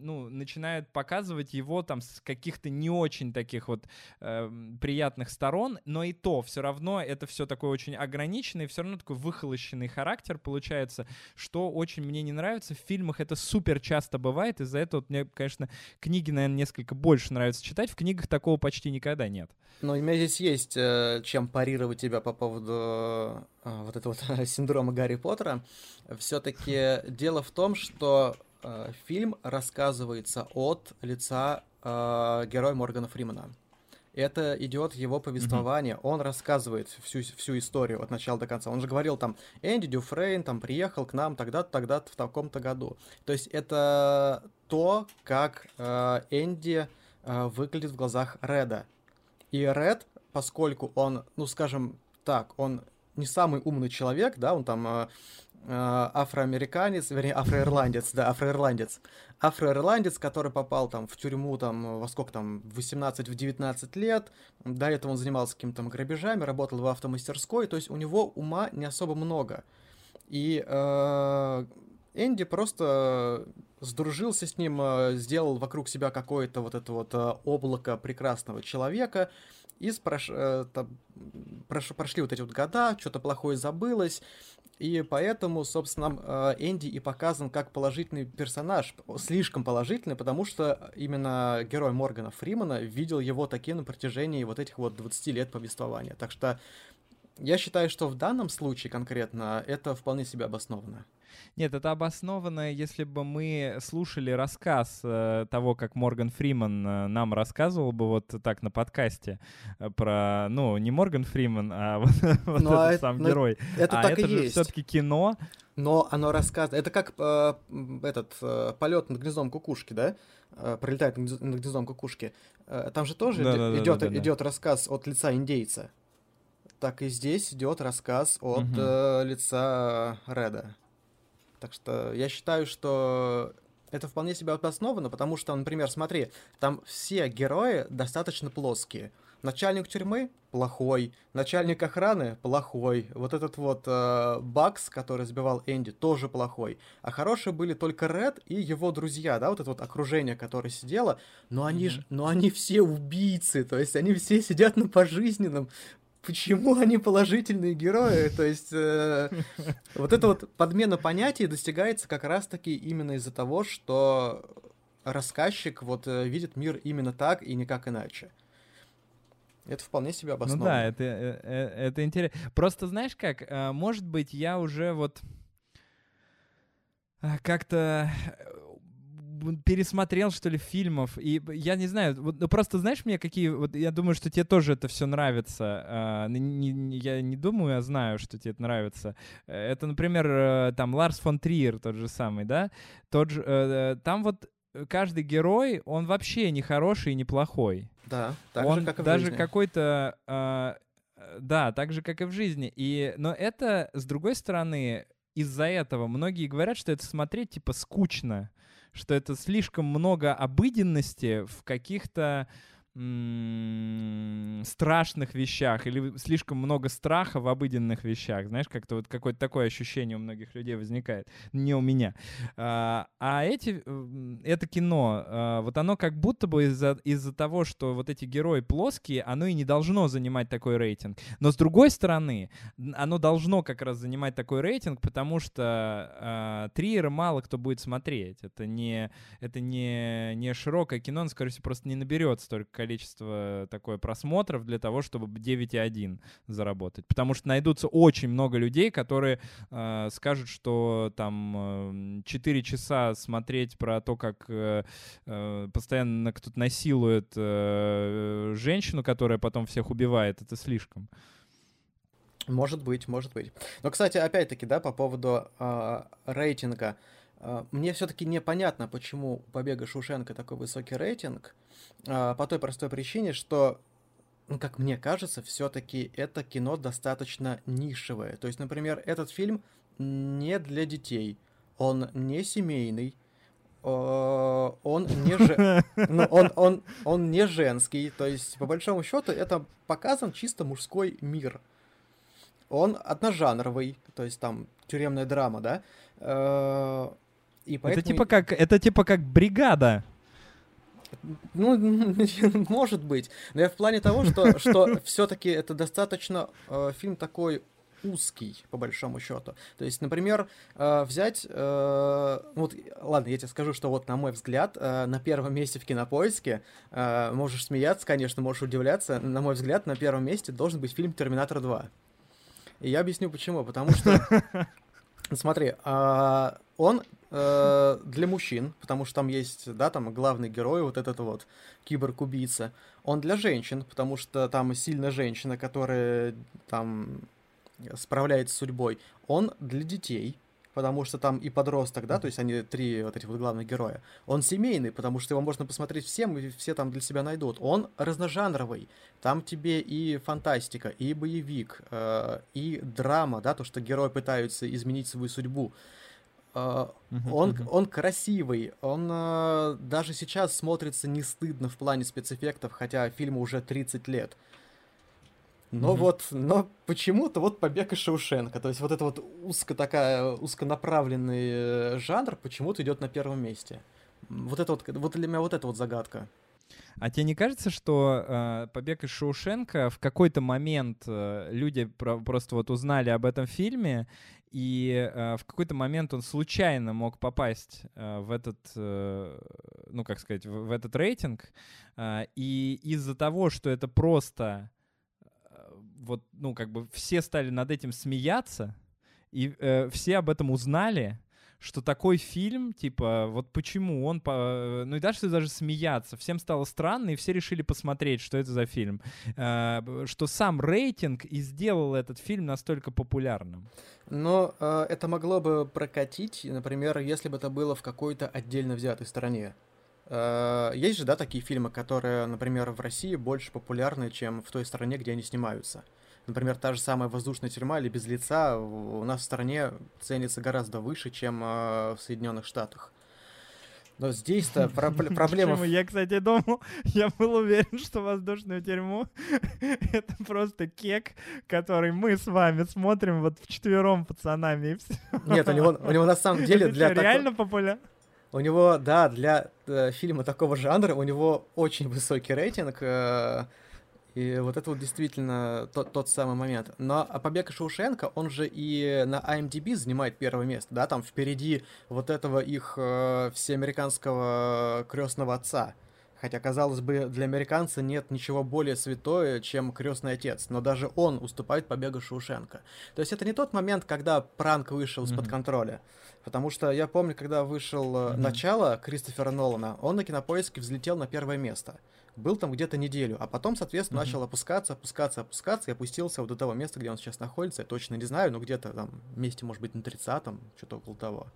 Speaker 2: ну, начинают показывать показывать его там с каких-то не очень таких вот э, приятных сторон, но и то все равно это все такое очень ограниченное, все равно такой выхолощенный характер получается, что очень мне не нравится. В фильмах это супер часто бывает, из-за этого вот мне, конечно, книги, наверное, несколько больше нравится читать, в книгах такого почти никогда нет.
Speaker 3: Но у меня здесь есть э, чем парировать тебя по поводу э, вот этого вот синдрома Гарри Поттера. Все-таки дело в том, что э, фильм рассказывается от лица э, героя Моргана Фримана. Это идет его повествование, mm-hmm. он рассказывает всю, всю историю от начала до конца. Он же говорил там, Энди Дюфрейн там приехал к нам тогда-то, тогда-то, в таком-то году. То есть это то, как э, Энди э, выглядит в глазах Реда. И Ред, поскольку он, ну скажем так, он не самый умный человек, да, он там Э, афроамериканец, вернее, афроирландец, да, афроирландец. Афроирландец, который попал там в тюрьму там во сколько там, 18-19 лет, до этого он занимался какими-то грабежами, работал в автомастерской, то есть у него ума не особо много. И э, Энди просто сдружился с ним, э, сделал вокруг себя какое-то вот это вот э, облако прекрасного человека, и спрош... там, прош... прошли вот эти вот года, что-то плохое забылось, и поэтому, собственно, э, Энди и показан как положительный персонаж, слишком положительный, потому что именно герой Моргана Фримана видел его таким на протяжении вот этих вот 20 лет повествования. Так что я считаю, что в данном случае конкретно это вполне себе обоснованно.
Speaker 2: Нет, это обоснованно, если бы мы слушали рассказ э, того, как Морган Фриман э, нам рассказывал бы вот так на подкасте э, про, ну, не Морган Фриман, а вот, вот ну, этот а сам это, герой.
Speaker 3: Это
Speaker 2: а
Speaker 3: так
Speaker 2: это
Speaker 3: и
Speaker 2: же
Speaker 3: есть.
Speaker 2: все-таки кино.
Speaker 3: Но оно рассказывает. Это как э, этот э, полет над гнездом кукушки, да? Э, пролетает над гнездом кукушки. Э, там же тоже да, идет, да, да, да, идет рассказ от лица индейца. Так и здесь идет рассказ от угу. э, лица Реда. Так что я считаю, что это вполне себе обосновано, потому что, например, смотри, там все герои достаточно плоские. Начальник тюрьмы плохой, начальник охраны плохой, вот этот вот э, Бакс, который сбивал Энди, тоже плохой. А хорошие были только Ред и его друзья, да, вот это вот окружение, которое сидело, но они mm-hmm. же, но они все убийцы, то есть они все сидят на пожизненном. Почему они положительные герои? То есть э, вот эта вот подмена понятий достигается как раз-таки именно из-за того, что рассказчик вот э, видит мир именно так и никак иначе. Это вполне себе обосновано.
Speaker 2: Ну да, это, это, э, это интересно. Просто знаешь как, э, может быть, я уже вот э, как-то пересмотрел, что ли, фильмов, и я не знаю, вот, ну просто знаешь мне, какие, вот я думаю, что тебе тоже это все нравится, а, не, не, я не думаю, а знаю, что тебе это нравится. Это, например, там Ларс фон Триер тот же самый, да, тот же, там вот каждый герой, он вообще не хороший и не плохой.
Speaker 3: Да, так
Speaker 2: он
Speaker 3: же, как и в
Speaker 2: даже какой-то, э, да, так же, как и в жизни. И, но это, с другой стороны, из-за этого многие говорят, что это смотреть, типа, скучно, что это слишком много обыденности в каких-то страшных вещах или слишком много страха в обыденных вещах. Знаешь, как-то вот какое-то такое ощущение у многих людей возникает. Не у меня. А, а эти, это кино, а, вот оно как будто бы из-за из того, что вот эти герои плоские, оно и не должно занимать такой рейтинг. Но с другой стороны, оно должно как раз занимать такой рейтинг, потому что а, Триера мало кто будет смотреть. Это не, это не, не широкое кино, оно, скорее всего, просто не наберет столько количество такое просмотров для того, чтобы 9,1 заработать. Потому что найдутся очень много людей, которые э, скажут, что там э, 4 часа смотреть про то, как э, э, постоянно кто-то насилует э, женщину, которая потом всех убивает, это слишком.
Speaker 3: Может быть, может быть. Но, кстати, опять-таки, да, по поводу э, рейтинга. Э, мне все-таки непонятно, почему у «Побега Шушенко» такой высокий рейтинг. А, по той простой причине, что, ну, как мне кажется, все-таки это кино достаточно нишевое. То есть, например, этот фильм не для детей, он не семейный, он не, же... ну, он, он, он не женский, то есть, по большому счету, это показан чисто мужской мир. Он одножанровый, то есть там тюремная драма, да.
Speaker 2: И поэтому... Это типа как, это типа как бригада.
Speaker 3: Ну, может быть. Но я в плане того, что, что все-таки это достаточно э, фильм такой узкий, по большому счету. То есть, например, э, взять... Э, вот, ладно, я тебе скажу, что вот, на мой взгляд, э, на первом месте в Кинопоиске, э, можешь смеяться, конечно, можешь удивляться, на мой взгляд, на первом месте должен быть фильм «Терминатор 2». И я объясню, почему. Потому что... Смотри, э, он э, для мужчин, потому что там есть, да, там главный герой, вот этот вот киборг-убийца. Он для женщин, потому что там сильная женщина, которая там справляется с судьбой. Он для детей, потому что там и подросток, да, то есть они три вот этих вот главных героя. Он семейный, потому что его можно посмотреть всем, и все там для себя найдут. Он разножанровый, там тебе и фантастика, и боевик, э, и драма, да, то, что герои пытаются изменить свою судьбу. Uh, uh-huh, он, он красивый, он uh, даже сейчас смотрится не стыдно в плане спецэффектов, хотя фильму уже 30 лет. Но вот, но почему-то вот побег из Шаушенка, то есть вот это вот узко такая, узконаправленный э, жанр почему-то идет на первом месте. Вот это вот, вот для меня вот это вот загадка.
Speaker 2: А тебе не кажется, что э, побег из Шоушенка в какой-то момент э, люди про- просто вот узнали об этом фильме и э, в какой-то момент он случайно мог попасть э, в этот, э, ну как сказать, в, в этот рейтинг, э, и из-за того, что это просто, э, вот, ну как бы все стали над этим смеяться, и э, все об этом узнали, что такой фильм, типа, вот почему он, по... ну и дальше даже смеяться, всем стало странно, и все решили посмотреть, что это за фильм, э, что сам рейтинг и сделал этот фильм настолько популярным.
Speaker 3: Но э, это могло бы прокатить, например, если бы это было в какой-то отдельно взятой стране. Э, есть же, да, такие фильмы, которые, например, в России больше популярны, чем в той стране, где они снимаются. Например, та же самая воздушная тюрьма или без лица у нас в стране ценится гораздо выше, чем э, в Соединенных Штатах. Но здесь-то проблема...
Speaker 2: Я, кстати, думал, я был уверен, что воздушную тюрьму — это просто кек, который мы с вами смотрим вот вчетвером пацанами и все.
Speaker 3: Нет, у него, у него на самом деле для...
Speaker 2: реально популярно?
Speaker 3: У него, да, для э, фильма такого жанра у него очень высокий рейтинг. Э, и вот это вот действительно тот, тот самый момент. Но побег Шоушенка, он же и на IMDb занимает первое место, да, там впереди вот этого их э, всеамериканского крестного отца. Хотя, казалось бы, для американца нет ничего более святое, чем крестный отец, но даже он уступает побегу Шоушенка. То есть это не тот момент, когда пранк вышел mm-hmm. из-под контроля. Потому что я помню, когда вышел mm-hmm. начало Кристофера Нолана, он на кинопоиске взлетел на первое место был там где-то неделю, а потом, соответственно, mm-hmm. начал опускаться, опускаться, опускаться и опустился вот до того места, где он сейчас находится. Я точно не знаю, но где-то там месте, может быть, на 30-м, что-то около того.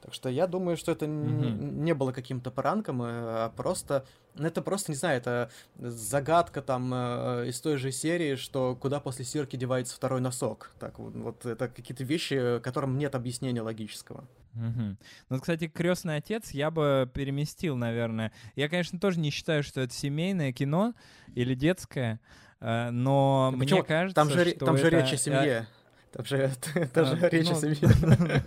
Speaker 3: Так что я думаю, что это mm-hmm. не было каким-то пранком, э, а просто, ну это просто, не знаю, это загадка там э, из той же серии, что куда после стирки девается второй носок. Так вот, вот это какие-то вещи, которым нет объяснения логического.
Speaker 2: Угу. Ну, кстати, крестный отец я бы переместил, наверное. Я, конечно, тоже не считаю, что это семейное кино или детское, э, но
Speaker 3: да
Speaker 2: мне почему? кажется,
Speaker 3: там же,
Speaker 2: что
Speaker 3: там
Speaker 2: это...
Speaker 3: же речь о семье. Там же, там же а, речь ну, о семье.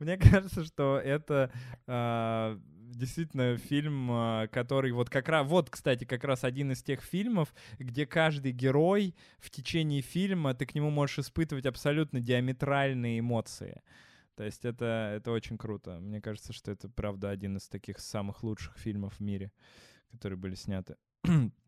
Speaker 2: Мне кажется, что это а, действительно фильм, а, который вот как раз, вот, кстати, как раз один из тех фильмов, где каждый герой в течение фильма, ты к нему можешь испытывать абсолютно диаметральные эмоции. То есть это, это очень круто. Мне кажется, что это, правда, один из таких самых лучших фильмов в мире, которые были сняты.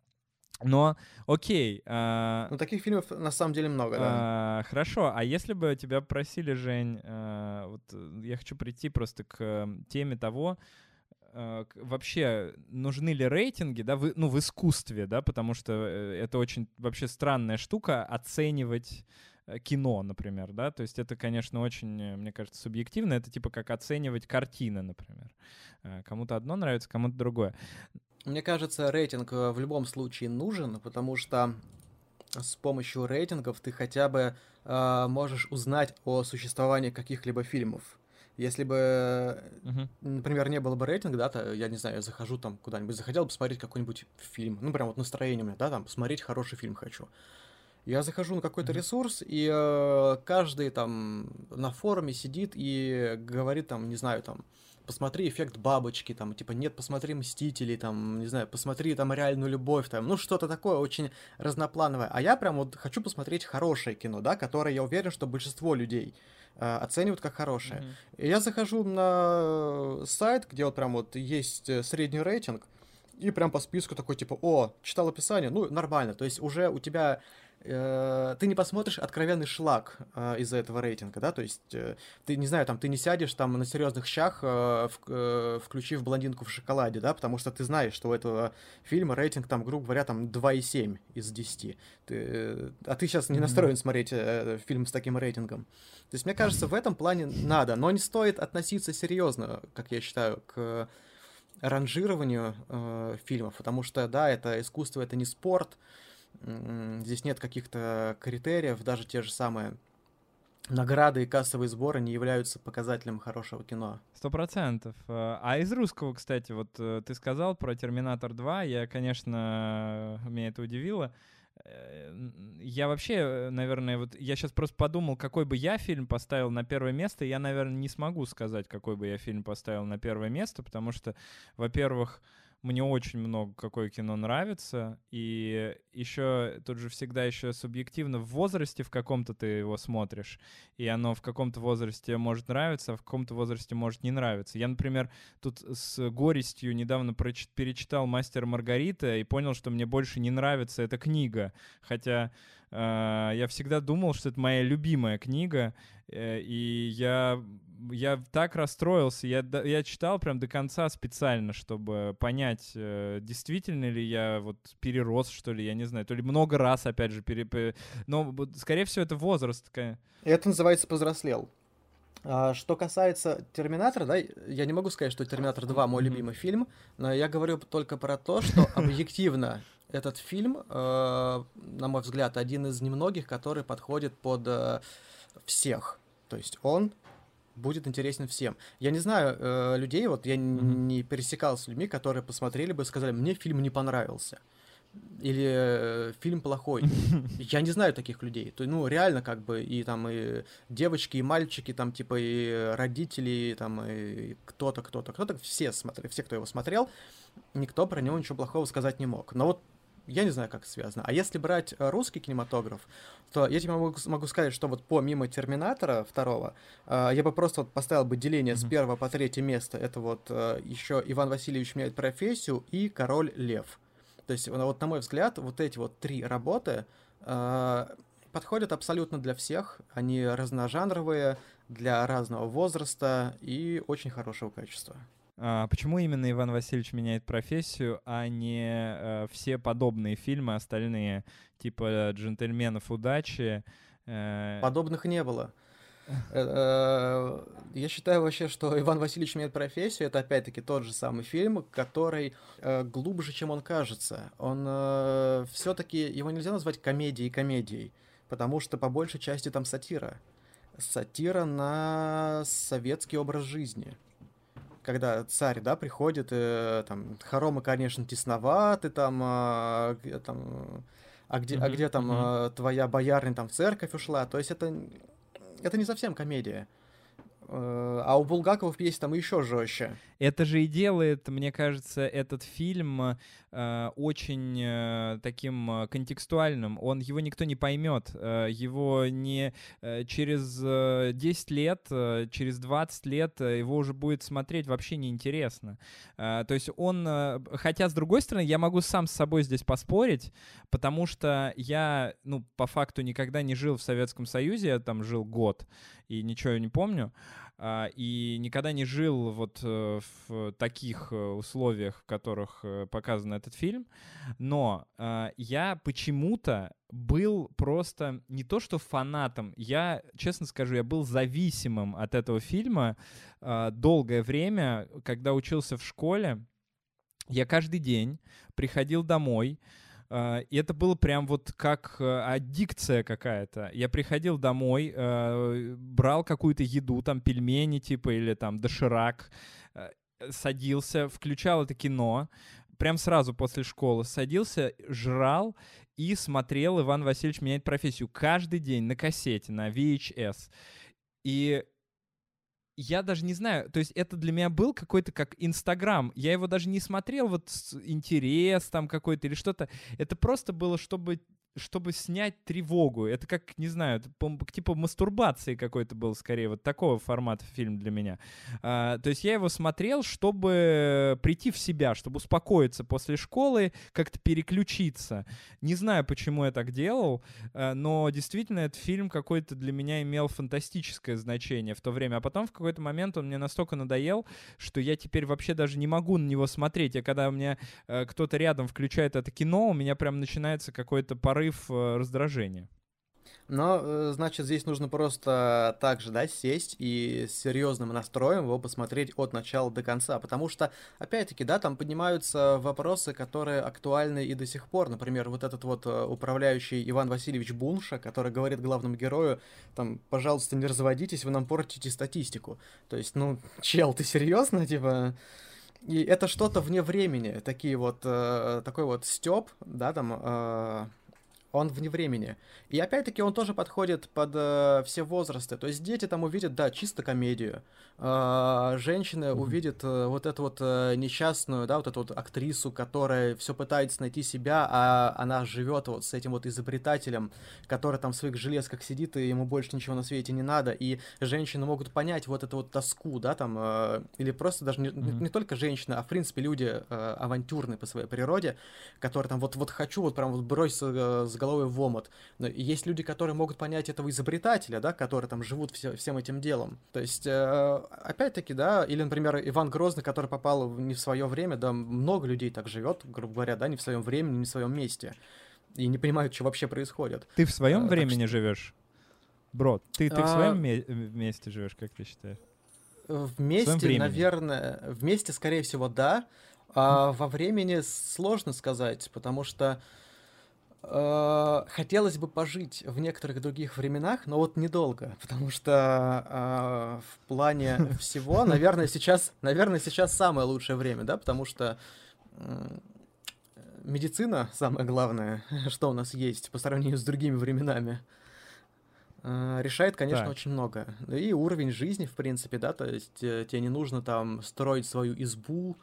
Speaker 2: Но, окей.
Speaker 3: А, ну, таких фильмов на самом деле много, да.
Speaker 2: А, хорошо, а если бы тебя просили, Жень, а, вот э, я хочу прийти просто к теме того, вообще нужны ли рейтинги, да, в, ну, в искусстве, да, потому что э, это очень вообще странная штука оценивать э, кино, например, да, то есть это, конечно, очень, мне кажется, субъективно, это типа как оценивать картины, например. Кому-то одно нравится, кому-то другое.
Speaker 3: Мне кажется, рейтинг э, в любом случае нужен, потому что с помощью рейтингов ты хотя бы э, можешь узнать о существовании каких-либо фильмов. Если бы, uh-huh. например, не было бы рейтинга, да, то, я не знаю, я захожу там куда-нибудь, захотел бы посмотреть какой-нибудь фильм, ну, прям вот настроение у меня, да, там, посмотреть хороший фильм хочу. Я захожу на какой-то ресурс, и э, каждый там на форуме сидит и говорит там, не знаю, там, посмотри эффект бабочки, там, типа, нет, посмотри Мстителей, там, не знаю, посмотри там реальную любовь, там, ну, что-то такое очень разноплановое. А я прям вот хочу посмотреть хорошее кино, да, которое я уверен, что большинство людей э, оценивают как хорошее. Mm-hmm. И я захожу на сайт, где вот прям вот есть э, средний рейтинг, и прям по списку такой, типа, о, читал описание, ну, нормально, то есть уже у тебя Э, ты не посмотришь откровенный шлак э, из-за этого рейтинга, да, то есть э, ты, не знаю, там, ты не сядешь там на серьезных щах, э, в, э, включив блондинку в шоколаде, да, потому что ты знаешь, что у этого фильма рейтинг, там, грубо говоря, там 2,7 из 10. Ты, э, а ты сейчас не настроен mm-hmm. смотреть э, фильм с таким рейтингом. То есть, мне кажется, в этом плане надо, но не стоит относиться серьезно, как я считаю, к ранжированию э, фильмов, потому что, да, это искусство, это не спорт, Здесь нет каких-то критериев, даже те же самые награды и кассовые сборы не являются показателем хорошего кино.
Speaker 2: Сто процентов. Э, а из русского, кстати, вот э, ты сказал про «Терминатор 2», я, конечно, меня это удивило. Э, я вообще, наверное, вот я сейчас просто подумал, какой бы я фильм поставил на первое место. Я, наверное, не смогу сказать, какой бы я фильм поставил на первое место, потому что, во-первых, мне очень много какое кино нравится, и еще тут же всегда еще субъективно в возрасте в каком-то ты его смотришь, и оно в каком-то возрасте может нравиться, а в каком-то возрасте может не нравиться. Я, например, тут с горестью недавно перечитал «Мастер Маргарита» и понял, что мне больше не нравится эта книга, хотя э, я всегда думал, что это моя любимая книга, э, и я я так расстроился. Я, я читал прям до конца специально, чтобы понять, э, действительно ли я вот перерос, что ли, я не знаю. То ли много раз, опять же, пере... но, скорее всего, это возраст.
Speaker 3: Это называется «повзрослел». А, что касается Терминатора, да, я не могу сказать, что Терминатор 2 мой любимый фильм, но я говорю только про то, что объективно этот фильм, э, на мой взгляд, один из немногих, который подходит под э, всех. То есть он будет интересен всем. Я не знаю э, людей, вот я mm-hmm. не пересекался с людьми, которые посмотрели бы и сказали, мне фильм не понравился. Или э, фильм плохой. Я не знаю таких людей. То, ну, реально, как бы, и там и девочки, и мальчики, там, типа, и родители, там, и кто-то, кто-то, кто-то, все смотрели, все, кто его смотрел, никто про него ничего плохого сказать не мог. Но вот я не знаю, как это связано. А если брать э, русский кинематограф, то я тебе могу, могу сказать, что вот помимо Терминатора второго, э, я бы просто вот поставил бы деление mm-hmm. с первого по третье место. Это вот э, еще Иван Васильевич меняет профессию и Король Лев. То есть, вот на мой взгляд, вот эти вот три работы э, подходят абсолютно для всех. Они разножанровые, для разного возраста и очень хорошего качества.
Speaker 2: А почему именно Иван Васильевич меняет профессию, а не э, все подобные фильмы остальные, типа «Джентльменов удачи»?
Speaker 3: Э... Подобных не было. Э, я считаю вообще, что Иван Васильевич меняет профессию. Это опять-таки тот же самый фильм, который глубже, чем он кажется. Он все-таки его нельзя назвать комедией комедией, потому что по большей части там сатира. Сатира на советский образ жизни когда царь, да, приходит, и, там, хоромы, конечно, тесноваты, там, а, там а где, mm-hmm. а где там mm-hmm. твоя боярня там в церковь ушла, то есть это, это не совсем комедия. Э, а у Булгакова в пьесе там еще жестче.
Speaker 2: Это же и делает, мне кажется, этот фильм э, очень э, таким э, контекстуальным. Он его никто не поймет. Э, его не э, через э, 10 лет, э, через 20 лет э, его уже будет смотреть вообще неинтересно. Э, то есть он, э, хотя с другой стороны, я могу сам с собой здесь поспорить, потому что я, ну, по факту никогда не жил в Советском Союзе, я там жил год и ничего не помню. А, и никогда не жил вот э, в таких э, условиях, в которых э, показан этот фильм, но а, я почему-то был просто не то что фанатом, я, честно скажу, я был зависимым от этого фильма а, долгое время, когда учился в школе. Я каждый день приходил домой, и это было прям вот как э, аддикция какая-то. Я приходил домой, э, брал какую-то еду, там пельмени типа или там доширак, э, садился, включал это кино, прям сразу после школы садился, жрал и смотрел «Иван Васильевич меняет профессию» каждый день на кассете, на VHS. И я даже не знаю, то есть это для меня был какой-то как Инстаграм. Я его даже не смотрел вот интерес там какой-то или что-то. Это просто было, чтобы чтобы снять тревогу. Это как, не знаю, типа мастурбации какой-то был скорее, вот такого формата фильм для меня. А, то есть я его смотрел, чтобы прийти в себя, чтобы успокоиться после школы, как-то переключиться. Не знаю, почему я так делал, а, но действительно этот фильм какой-то для меня имел фантастическое значение в то время. А потом в какой-то момент он мне настолько надоел, что я теперь вообще даже не могу на него смотреть. Я когда у меня а, кто-то рядом включает это кино, у меня прям начинается какой-то порыв порыв э, раздражения.
Speaker 3: Но, э, значит, здесь нужно просто так же, да, сесть и с серьезным настроем его посмотреть от начала до конца, потому что, опять-таки, да, там поднимаются вопросы, которые актуальны и до сих пор. Например, вот этот вот э, управляющий Иван Васильевич Бунша, который говорит главному герою, там, пожалуйста, не разводитесь, вы нам портите статистику. То есть, ну, чел, ты серьезно, типа... И это что-то вне времени, такие вот, э, такой вот стёб, да, там, э, он вне времени. И опять-таки он тоже подходит под э, все возрасты. То есть дети там увидят, да, чисто комедию. Э, женщины mm-hmm. увидят э, вот эту вот э, несчастную, да, вот эту вот актрису, которая все пытается найти себя, а она живет вот с этим вот изобретателем, который там в своих железках сидит, и ему больше ничего на свете не надо. И женщины могут понять вот эту вот тоску, да, там, э, или просто даже не, mm-hmm. не, не только женщины, а в принципе люди э, авантюрные по своей природе, которые там вот, вот хочу вот прям вот броситься э, с головой в омут. Но есть люди, которые могут понять этого изобретателя, да, которые там живут все, всем этим делом. То есть, э, опять-таки, да, или, например, Иван Грозный, который попал не в свое время, да, много людей так живет, грубо говоря, да, не в своем времени, не в своем месте. И не понимают, что вообще происходит.
Speaker 2: Ты в своем а, времени что... живешь? Бро, ты, ты а... в своем ме- месте живешь, как ты считаешь?
Speaker 3: Вместе, наверное, вместе, скорее всего, да. А во времени сложно сказать, потому что Э, хотелось бы пожить в некоторых других временах, но вот недолго, потому что э, в плане всего, наверное, сейчас, наверное, сейчас самое лучшее время, да, потому что э, медицина самое главное, что у нас есть по сравнению с другими временами, э, решает, конечно, так. очень много. И уровень жизни, в принципе, да, то есть э, тебе не нужно там строить свою избу,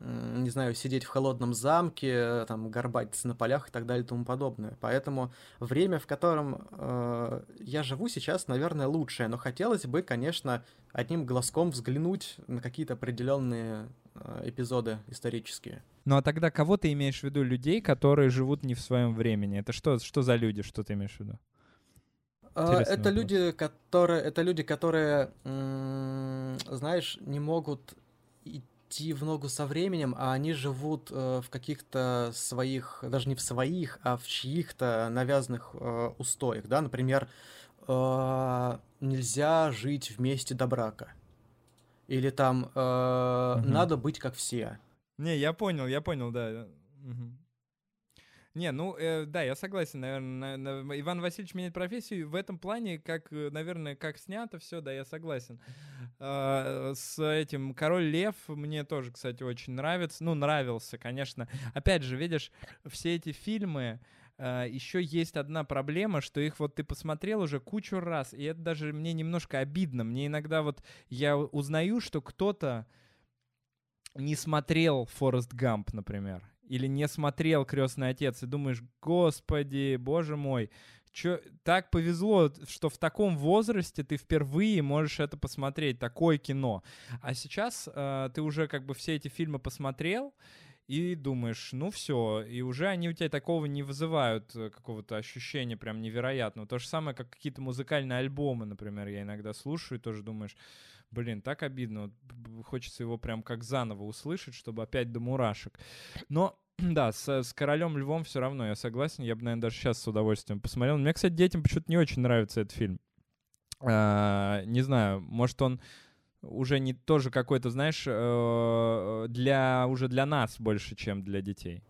Speaker 3: не знаю, сидеть в холодном замке, там, горбатиться на полях и так далее и тому подобное. Поэтому время, в котором э, я живу сейчас, наверное, лучшее. Но хотелось бы, конечно, одним глазком взглянуть на какие-то определенные э, эпизоды исторические.
Speaker 2: Ну а тогда кого ты имеешь в виду? Людей, которые живут не в своем времени? Это что, что за люди, что ты имеешь в виду?
Speaker 3: Э, Интересный это вопрос. люди, которые, это люди, которые, знаешь, не могут идти в ногу со временем, а они живут э, в каких-то своих, даже не в своих, а в чьих-то навязанных э, устоях, да, например, э, нельзя жить вместе до брака, или там э, угу. надо быть как все.
Speaker 2: Не, я понял, я понял, да. Угу. Не, ну э, да, я согласен, наверное. На, на, Иван Васильевич меняет профессию. В этом плане, как, э, наверное, как снято все, да, я согласен. Э, с этим Король Лев мне тоже, кстати, очень нравится. Ну, нравился, конечно. Опять же, видишь, все эти фильмы. Uh, еще есть одна проблема, что их вот ты посмотрел уже кучу раз, и это даже мне немножко обидно. Мне иногда вот я узнаю, что кто-то не смотрел Форест Гамп, например или не смотрел «Крестный отец», и думаешь, господи, боже мой, чё, так повезло, что в таком возрасте ты впервые можешь это посмотреть, такое кино. А сейчас э, ты уже как бы все эти фильмы посмотрел, и думаешь, ну все, и уже они у тебя такого не вызывают э, какого-то ощущения прям невероятного. То же самое, как какие-то музыкальные альбомы, например, я иногда слушаю и тоже думаешь, блин, так обидно, хочется его прям как заново услышать, чтобы опять до мурашек. Но да, с, с королем львом все равно, я согласен. Я бы, наверное, даже сейчас с удовольствием посмотрел. Мне, кстати, детям почему-то не очень нравится этот фильм. А, не знаю, может, он уже не тоже какой-то, знаешь, э, для уже для нас больше, чем для детей.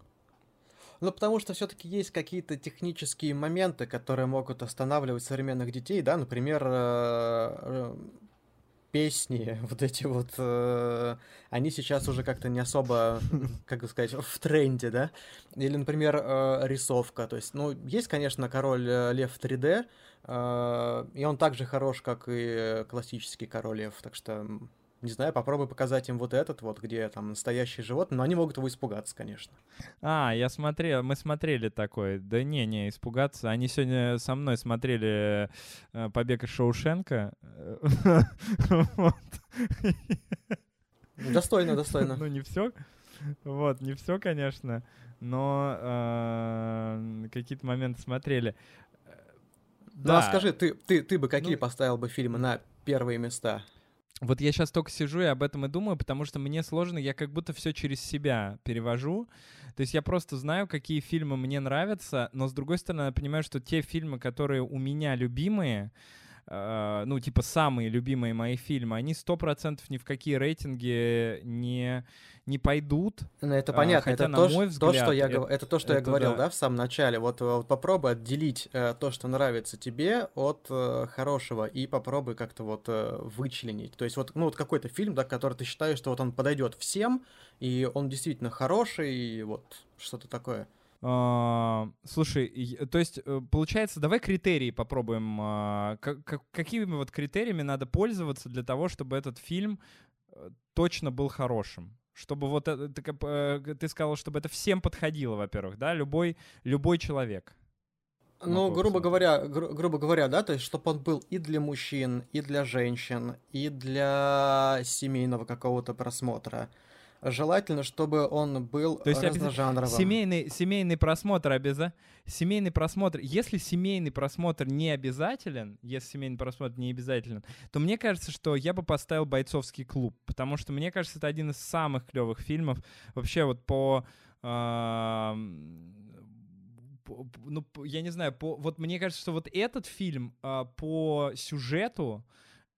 Speaker 3: Ну, потому что все-таки есть какие-то технические моменты, которые могут останавливать современных детей, да, например, э, э, песни, вот эти вот, э, они сейчас уже как-то не особо, как сказать, в тренде, да? Или, например, э, рисовка. То есть, ну, есть, конечно, король э, лев 3D, э, и он также хорош, как и классический король лев. Так что не знаю, попробуй показать им вот этот вот, где там настоящие животные, но они могут его испугаться, конечно.
Speaker 2: А, я смотрел, мы смотрели такой. Да не, не, испугаться. Они сегодня со мной смотрели э, «Побег из Шоушенка».
Speaker 3: Достойно, достойно.
Speaker 2: Ну, не все. Вот, не все, конечно, но э, какие-то моменты смотрели.
Speaker 3: Ну, а скажи, ты, ты, ты бы какие ну, поставил бы фильмы на первые места?
Speaker 2: Вот я сейчас только сижу и об этом и думаю, потому что мне сложно, я как будто все через себя перевожу. То есть я просто знаю, какие фильмы мне нравятся, но с другой стороны, я понимаю, что те фильмы, которые у меня любимые, э, ну, типа самые любимые мои фильмы, они сто процентов ни в какие рейтинги не не пойдут.
Speaker 3: Ну, это понятно, хотя, это, на то, мой взгляд, то, что я, это, это то, что это я говорил, да. да, в самом начале. Вот, вот попробуй отделить э, то, что нравится тебе, от э, хорошего, и попробуй как-то вот э, вычленить. То есть вот, ну, вот какой-то фильм, да, который ты считаешь, что вот он подойдет всем, и он действительно хороший, и вот что-то такое.
Speaker 2: Uh, слушай, то есть, э, получается, давай критерии попробуем. Как, какими вот критериями надо пользоваться для того, чтобы этот фильм э, точно был хорошим? Чтобы вот это, ты, э, сказал, чтобы это всем подходило, во-первых, да, любой, любой человек.
Speaker 3: Ну, грубо говоря, гру- грубо говоря, да, то есть, чтобы он был и для мужчин, и для женщин, и для семейного какого-то просмотра. Желательно, чтобы он был То есть разножанровым.
Speaker 2: Семейный, семейный просмотр обязательно. Семейный просмотр. Если семейный просмотр не обязателен, если семейный просмотр не обязателен, то мне кажется, что я бы поставил «Бойцовский клуб», потому что мне кажется, это один из самых клевых фильмов вообще вот по э, ну, я не знаю, по, вот мне кажется, что вот этот фильм э, по сюжету,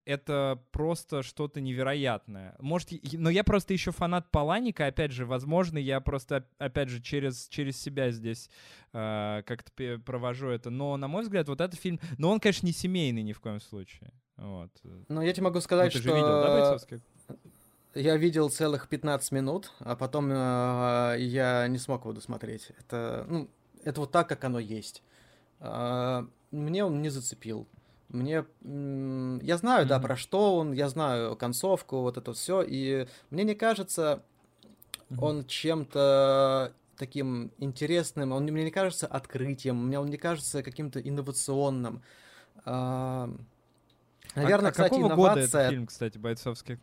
Speaker 2: это просто что-то невероятное. Может, но я просто еще фанат Паланика, опять же, возможно, я просто, опять же, через, через себя здесь э, как-то провожу это. Но, на мой взгляд, вот этот фильм, но он, конечно, не семейный ни в коем случае. Вот.
Speaker 3: Ну, я тебе могу сказать, ну, ты что... Же видел, да, бойцовский? Я видел целых 15 минут, а потом э, я не смог его досмотреть. Это, ну, это вот так, как оно есть. Э, мне он не зацепил. Мне, я знаю, mm-hmm. да, про что он, я знаю концовку, вот это все, и мне не кажется, mm-hmm. он чем-то таким интересным, он мне не кажется открытием, мне он не кажется каким-то инновационным. А,
Speaker 2: наверное, а, кстати, какого инновация... года этот фильм, кстати, бойцовский?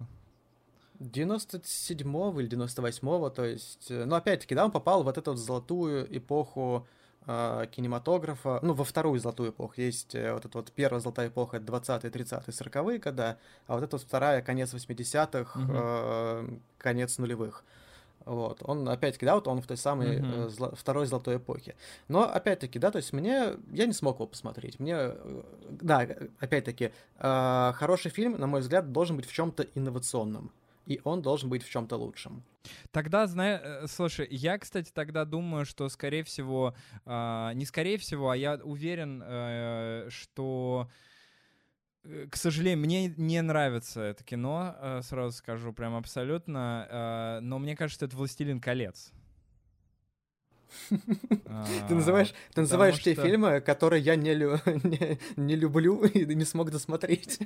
Speaker 3: 97-го или 98-го, то есть, э, ну, опять-таки, да, он попал в вот эту вот золотую эпоху кинематографа, ну, во вторую золотую эпоху. Есть э, вот эта вот первая золотая эпоха, это 20-е, 30-е, 40-е года, а вот эта вот вторая, конец 80-х, угу. э, конец нулевых. Вот, он, опять-таки, да, вот он в той самой mm-hmm. э, зло, второй золотой эпохе. Но, опять-таки, да, то есть мне, я не смог его посмотреть. Мне, э, да, опять-таки, э, хороший фильм, на мой взгляд, должен быть в чем-то инновационном и он должен быть в чем-то лучшем.
Speaker 2: Тогда, знаешь, э, слушай, я, кстати, тогда думаю, что, скорее всего, э, не скорее всего, а я уверен, э, что э, к сожалению, мне не нравится это кино, э, сразу скажу, прям абсолютно, но мне кажется, это «Властелин колец».
Speaker 3: Ты называешь, ты называешь те фильмы, которые я не, не, не люблю и не смог досмотреть.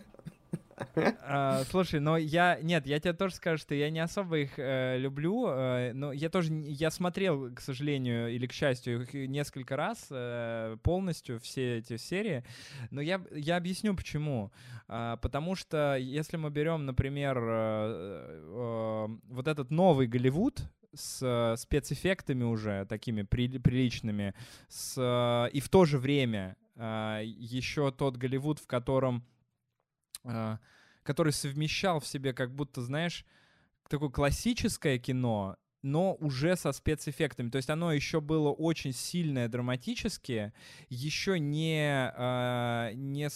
Speaker 2: А, слушай, но я... Нет, я тебе тоже скажу, что я не особо их э, люблю, э, но я тоже... Я смотрел, к сожалению, или к счастью, несколько раз э, полностью, все эти серии, но я, я объясню, почему. А, потому что если мы берем, например, вот этот новый Голливуд, с спецэффектами уже такими при, приличными, с, и в то же время еще тот Голливуд, в котором который совмещал в себе как будто, знаешь, такое классическое кино но уже со спецэффектами. То есть оно еще было очень сильное драматически, еще не, э, не,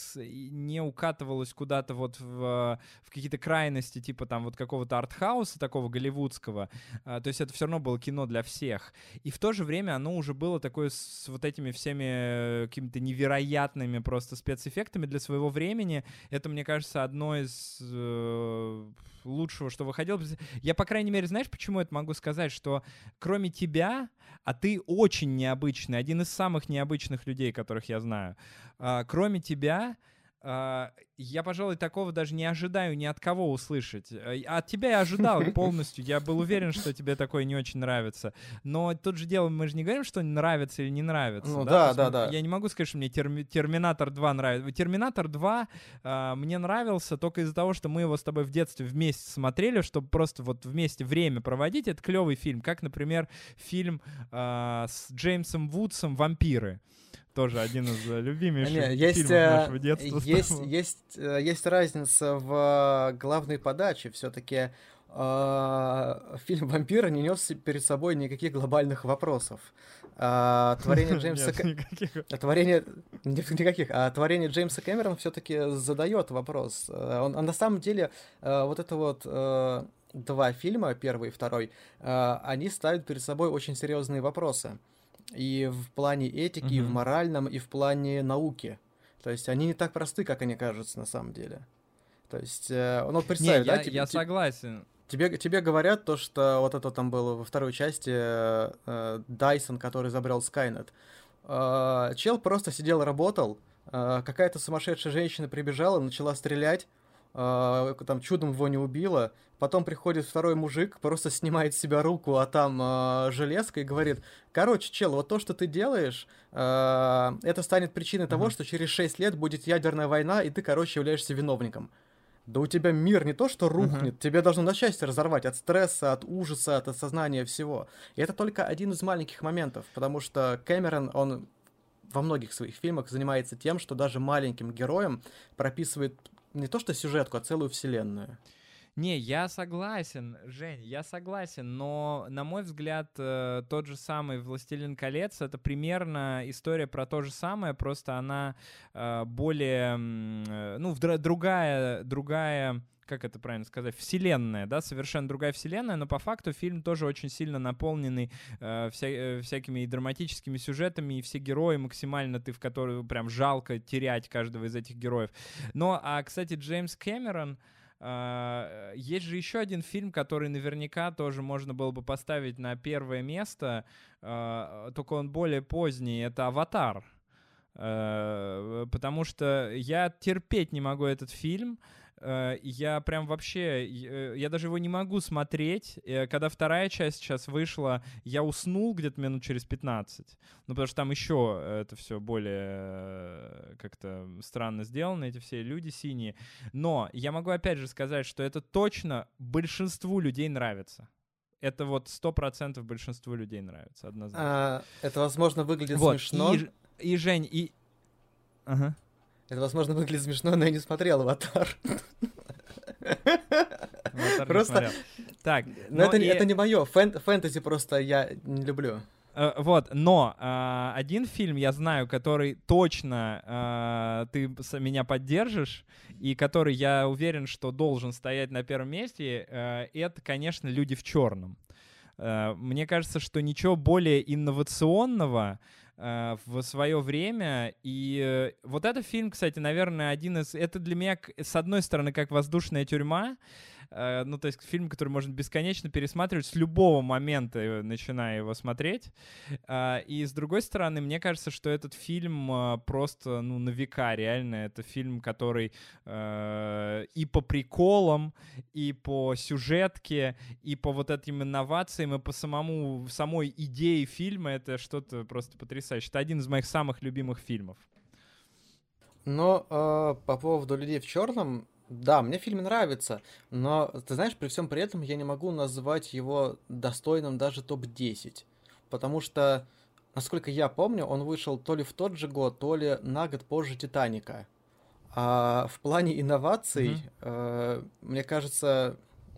Speaker 2: не укатывалось куда-то вот в, в какие-то крайности, типа там вот какого-то артхауса такого голливудского. Э, то есть это все равно было кино для всех. И в то же время оно уже было такое с вот этими всеми какими-то невероятными просто спецэффектами для своего времени. Это, мне кажется, одно из э, лучшего, что выходило. Я, по крайней мере, знаешь, почему это могу сказать? Что кроме тебя, а ты очень необычный, один из самых необычных людей, которых я знаю, а, кроме тебя, я, пожалуй, такого даже не ожидаю ни от кого услышать. Э, от тебя я ожидал полностью. Я был уверен, что тебе такое не очень нравится. Но тут же дело, мы же не говорим, что нравится или не нравится.
Speaker 3: Ну да, да,
Speaker 2: да. Я не могу сказать, что мне терми- Терминатор 2 нравится. Терминатор 2 э, мне нравился только из-за того, что мы его с тобой в детстве вместе смотрели, чтобы просто вот вместе время проводить. Это клевый фильм. Как, например, фильм э, с Джеймсом Вудсом «Вампиры» тоже один из э, любимейших Не, есть, фильмов э, нашего детства.
Speaker 3: Есть, есть, э, есть разница в главной подаче. Все-таки э, фильм «Вампир» не нес перед собой никаких глобальных вопросов. А, творение Джеймса... Нет, никаких. Творение... Никаких. А творение Джеймса Кэмерона все-таки задает вопрос. Он, он на самом деле вот это вот два фильма, первый и второй, они ставят перед собой очень серьезные вопросы и в плане этики, угу. и в моральном, и в плане науки. То есть они не так просты, как они кажутся на самом деле. То есть, э, ну, представь, не,
Speaker 2: да?
Speaker 3: Я,
Speaker 2: тебе, я согласен.
Speaker 3: Тебе, тебе говорят то, что вот это там было во второй части э, Дайсон, который изобрел Skynet. Э, чел просто сидел, работал, э, какая-то сумасшедшая женщина прибежала, начала стрелять, э, там чудом его не убило. Потом приходит второй мужик, просто снимает с себя руку, а там э, железка и говорит, короче, чел, вот то, что ты делаешь, э, это станет причиной mm-hmm. того, что через 6 лет будет ядерная война, и ты, короче, являешься виновником. Да у тебя мир не то, что рухнет, uh-huh. тебе должно на части разорвать от стресса, от ужаса, от осознания всего. И это только один из маленьких моментов, потому что Кэмерон, он во многих своих фильмах занимается тем, что даже маленьким героям прописывает не то что сюжетку, а целую вселенную.
Speaker 2: Не, я согласен, Жень, я согласен, но, на мой взгляд, э, тот же самый «Властелин колец» — это примерно история про то же самое, просто она э, более, э, ну, другая, другая как это правильно сказать, вселенная, да, совершенно другая вселенная, но по факту фильм тоже очень сильно наполненный э, вся, всякими и драматическими сюжетами, и все герои максимально ты в которые прям жалко терять каждого из этих героев. Но, а, кстати, Джеймс Кэмерон, э, есть же еще один фильм, который наверняка тоже можно было бы поставить на первое место, э, только он более поздний, это «Аватар». Э, потому что я терпеть не могу этот фильм, Э, я прям вообще, э, я даже его не могу смотреть. Э, когда вторая часть сейчас вышла, я уснул где-то минут через 15. Ну, потому что там еще это все более как-то странно сделано, эти все люди синие. Но я могу опять же сказать, что это точно большинству людей нравится. Это вот сто процентов большинству людей нравится, однозначно. А,
Speaker 3: это, возможно, выглядит вот. смешно.
Speaker 2: И, и Жень, и... Ага.
Speaker 3: Это, возможно, выглядит смешно, но я не смотрел «Аватар». Просто... Так, но это, это не мое. фэнтези просто я не люблю.
Speaker 2: Uh, вот, но uh, один фильм я знаю, который точно uh, ты меня поддержишь, и который я уверен, что должен стоять на первом месте, это, конечно, «Люди в черном». Мне кажется, что ничего более инновационного Э, в свое время. И э, вот этот фильм, кстати, наверное, один из... Это для меня, с одной стороны, как «Воздушная тюрьма», Э, ну, то есть фильм, который можно бесконечно пересматривать с любого момента, э, начиная его смотреть. А, и с другой стороны, мне кажется, что этот фильм э, просто, ну, на века реально. Это фильм, который и по приколам, и по сюжетке, и по вот этим инновациям, и по самому, самой идее фильма это что-то просто потрясающее. Это один из моих самых любимых фильмов.
Speaker 3: Но э, по поводу людей в черном, да, мне фильм нравится, но, ты знаешь, при всем при этом я не могу назвать его достойным даже топ-10. Потому что, насколько я помню, он вышел то ли в тот же год, то ли на год позже Титаника. А в плане инноваций, mm-hmm. э, мне кажется,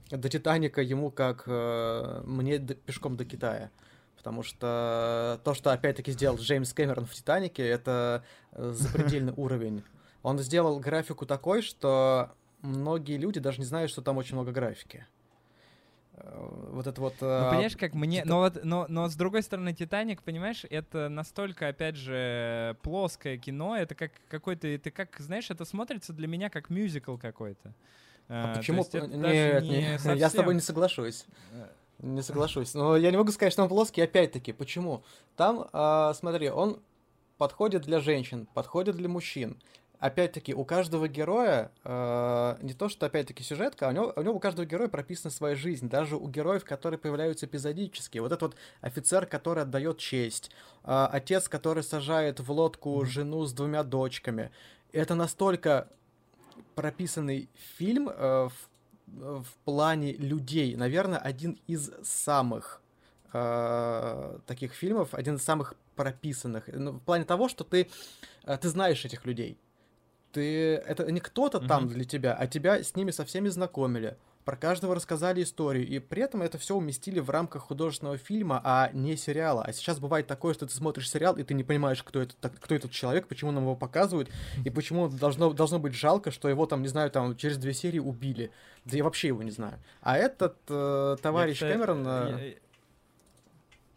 Speaker 3: до Титаника ему как э, мне до, пешком до Китая. Потому что то, что опять-таки сделал Джеймс Кэмерон в Титанике, это э, запредельный уровень. Он сделал графику такой, что многие люди даже не знают, что там очень много графики. Э, вот это вот...
Speaker 2: Ну, а, понимаешь, как мне... Тита... Но, вот, но, но с другой стороны, «Титаник», понимаешь, это настолько, опять же, плоское кино, это как какой-то... Это как, знаешь, это смотрится для меня как мюзикл какой-то.
Speaker 3: А, а почему? Нет, не совсем... я с тобой не соглашусь. Э. Не соглашусь. Но я не могу сказать, что он плоский, опять-таки. Почему? Там, а, смотри, он подходит для женщин, подходит для мужчин опять-таки, у каждого героя, э, не то что, опять-таки, сюжетка, а у него, у него у каждого героя прописана своя жизнь, даже у героев, которые появляются эпизодически. Вот этот вот офицер, который отдает честь, э, отец, который сажает в лодку жену с двумя дочками. Это настолько прописанный фильм э, в, в плане людей. Наверное, один из самых э, таких фильмов, один из самых прописанных. Ну, в плане того, что ты, э, ты знаешь этих людей ты это не кто-то mm-hmm. там для тебя, а тебя с ними со всеми знакомили, про каждого рассказали историю, и при этом это все уместили в рамках художественного фильма, а не сериала. А сейчас бывает такое, что ты смотришь сериал, и ты не понимаешь, кто, это, кто этот человек, почему нам его показывают, и почему должно, должно быть жалко, что его там, не знаю, там через две серии убили. Да я вообще его не знаю. А этот э, товарищ я, Кэмерон... Э, я,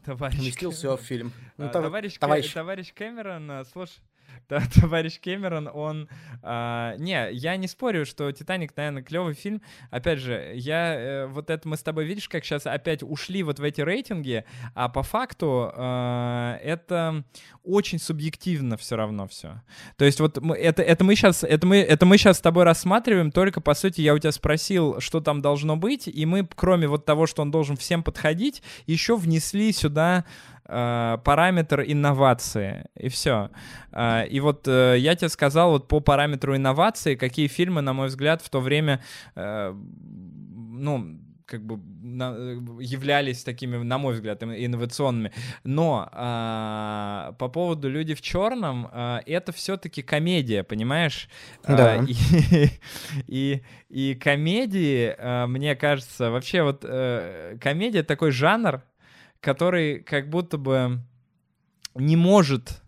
Speaker 2: товарищ
Speaker 3: уместил все в фильм.
Speaker 2: Ну, а, товарищ, товарищ. товарищ Кэмерон, э, слушай, товарищ Кэмерон, он... А, не, я не спорю, что «Титаник», наверное, клевый фильм. Опять же, я... Э, вот это мы с тобой, видишь, как сейчас опять ушли вот в эти рейтинги, а по факту э, это очень субъективно все равно все. То есть вот мы, это, это, мы сейчас, это, мы, это мы сейчас с тобой рассматриваем, только, по сути, я у тебя спросил, что там должно быть, и мы, кроме вот того, что он должен всем подходить, еще внесли сюда параметр инновации, и все. Э, и вот э, я тебе сказал вот по параметру инновации, какие фильмы, на мой взгляд, в то время, ну, как бы являлись такими, на мой взгляд, инновационными. Но по поводу «Люди в черном» это все-таки комедия, понимаешь?
Speaker 3: Да.
Speaker 2: И, и, и комедии, мне кажется, вообще вот комедия такой жанр, который как будто бы не может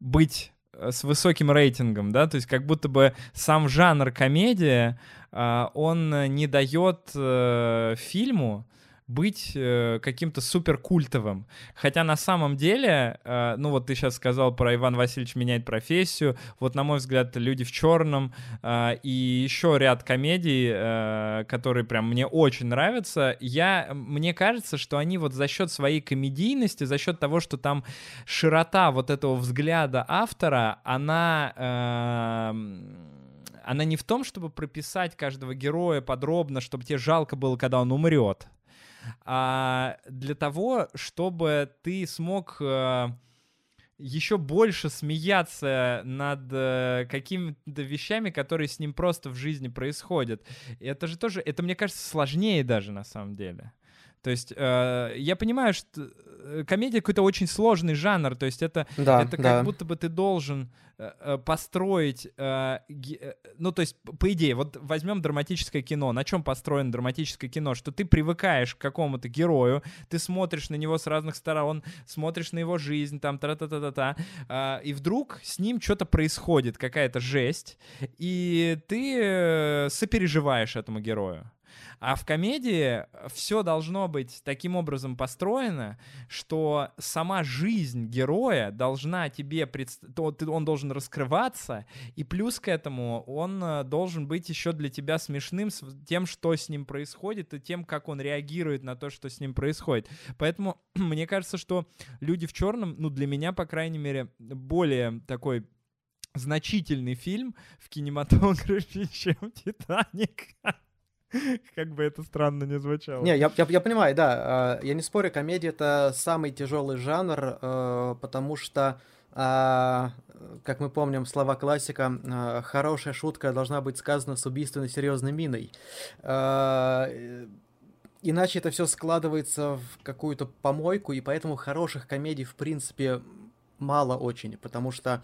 Speaker 2: быть э, с высоким рейтингом, да, то есть как будто бы сам жанр комедия, а, он не дает э, фильму быть э, каким-то супер культовым. Хотя на самом деле, э, ну вот ты сейчас сказал про Иван Васильевич меняет профессию, вот на мой взгляд, люди в черном э, и еще ряд комедий, э, которые прям мне очень нравятся. Я, мне кажется, что они вот за счет своей комедийности, за счет того, что там широта вот этого взгляда автора, она э, она не в том, чтобы прописать каждого героя подробно, чтобы тебе жалко было, когда он умрет а для того, чтобы ты смог э, еще больше смеяться над э, какими-то вещами, которые с ним просто в жизни происходят. И это же тоже, это мне кажется сложнее даже на самом деле. То есть э, я понимаю, что э, комедия какой-то очень сложный жанр, то есть это,
Speaker 3: да,
Speaker 2: это как
Speaker 3: да.
Speaker 2: будто бы ты должен э, э построить, э, ге, ну то есть по идее, вот возьмем драматическое кино, на чем построено драматическое кино, что ты привыкаешь к какому-то герою, ты смотришь на него с разных сторон, смотришь на его жизнь, там та-та-та-та-та, э, и вдруг с ним что-то происходит, какая-то жесть, и ты э, сопереживаешь этому герою. А в комедии все должно быть таким образом построено, что сама жизнь героя должна тебе, предст... он должен раскрываться, и плюс к этому он э, должен быть еще для тебя смешным с тем, что с ним происходит, и тем, как он реагирует на то, что с ним происходит. Поэтому мне кажется, что люди в черном, ну для меня, по крайней мере, более такой значительный фильм в кинематографе, чем «Титаник». Как бы это странно не звучало.
Speaker 3: Не, я, я, я понимаю, да. Э, я не спорю, комедия это самый тяжелый жанр, э, потому что, э, как мы помним, слова классика, хорошая шутка должна быть сказана с убийственно серьезной миной. Иначе это все складывается в какую-то помойку, и поэтому хороших комедий, в принципе, мало очень, потому что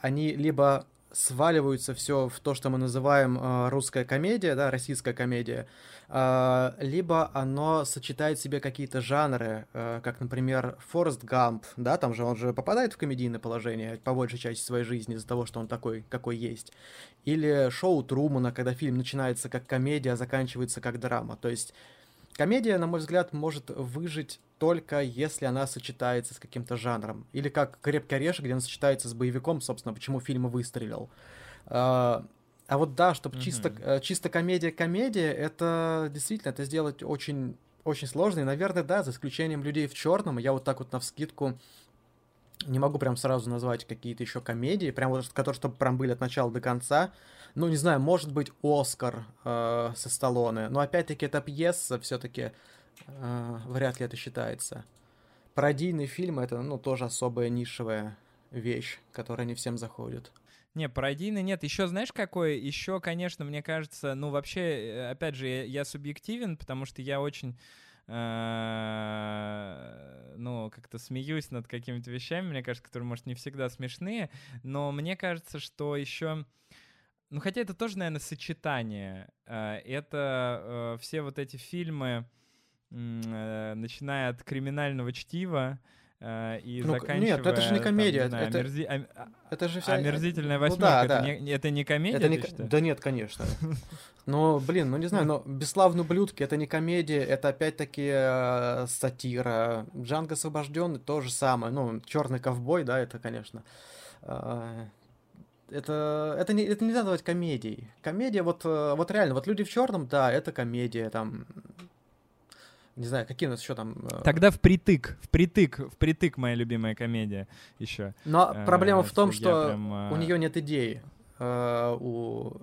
Speaker 3: они либо сваливаются все в то, что мы называем э, русская комедия, да, российская комедия, э, либо оно сочетает в себе какие-то жанры, э, как, например, Форест Гамп, да, там же он же попадает в комедийное положение по большей части своей жизни из-за того, что он такой, какой есть. Или шоу Трумана, когда фильм начинается как комедия, а заканчивается как драма. То есть комедия, на мой взгляд, может выжить только если она сочетается с каким-то жанром. Или как «Крепкий орешек», где она сочетается с боевиком, собственно, почему фильм выстрелил. А, а вот да, чтобы mm-hmm. чисто, э, чисто комедия-комедия, это действительно, это сделать очень, очень сложно. И, наверное, да, за исключением «Людей в черном», я вот так вот на вскидку не могу прям сразу назвать какие-то еще комедии, прям вот, которые чтобы прям были от начала до конца. Ну, не знаю, может быть, «Оскар» э, со Сталлоне. Но опять-таки это пьеса, все-таки э, вряд ли это считается. Пародийный фильм это, ну, тоже особая нишевая вещь, которая не всем заходит.
Speaker 2: Не, пародийный нет. Еще знаешь какой? Еще, конечно, мне кажется, ну вообще, э, опять же, я, я субъективен, потому что я очень э, ну, как-то смеюсь над какими-то вещами, мне кажется, которые, может, не всегда смешные, но мне кажется, что еще... Ну, хотя это тоже, наверное, сочетание. Э, это все вот эти фильмы, начиная от криминального чтива э, и ну, заканчивая...
Speaker 3: Нет, это же не комедия.
Speaker 2: Там, не
Speaker 3: это,
Speaker 2: омерзи...
Speaker 3: это же вся...
Speaker 2: Омерзительная восьмерка. Ну, да, это, да. Не, это не комедия, это не...
Speaker 3: Да нет, конечно. Но, блин, ну не знаю, но «Бесславные ублюдки» — это не комедия, это опять-таки э, сатира. «Джанго освобожденный» — то же самое. Ну, «Черный ковбой», да, это, конечно... Э, это, это, не, это нельзя назвать комедией. Комедия, вот, э, вот реально, вот «Люди в черном», да, это комедия, там, не знаю, какие у нас еще там...
Speaker 2: Э, Тогда впритык, впритык, впритык моя любимая комедия еще.
Speaker 3: Но э, проблема в том, что прям, э... у нее нет идеи. Э, у,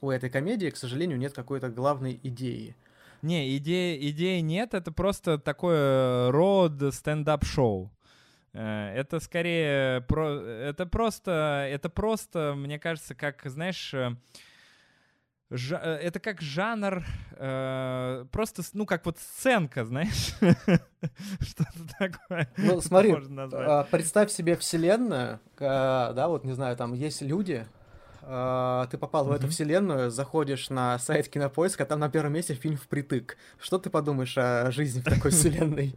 Speaker 3: у этой комедии, к сожалению, нет какой-то главной идеи.
Speaker 2: Не, идеи, идеи нет, это просто такое род стендап-шоу. Это скорее про, это просто, это просто, мне кажется, как знаешь, Жа- э, это как жанр, э, просто, ну, как вот сценка, знаешь, что-то такое.
Speaker 3: Ну, смотри, а, представь себе вселенную, да, вот, не знаю, там есть люди, а, ты попал в эту вселенную, заходишь на сайт Кинопоиска, там на первом месте фильм «Впритык». Что ты подумаешь о жизни в такой вселенной?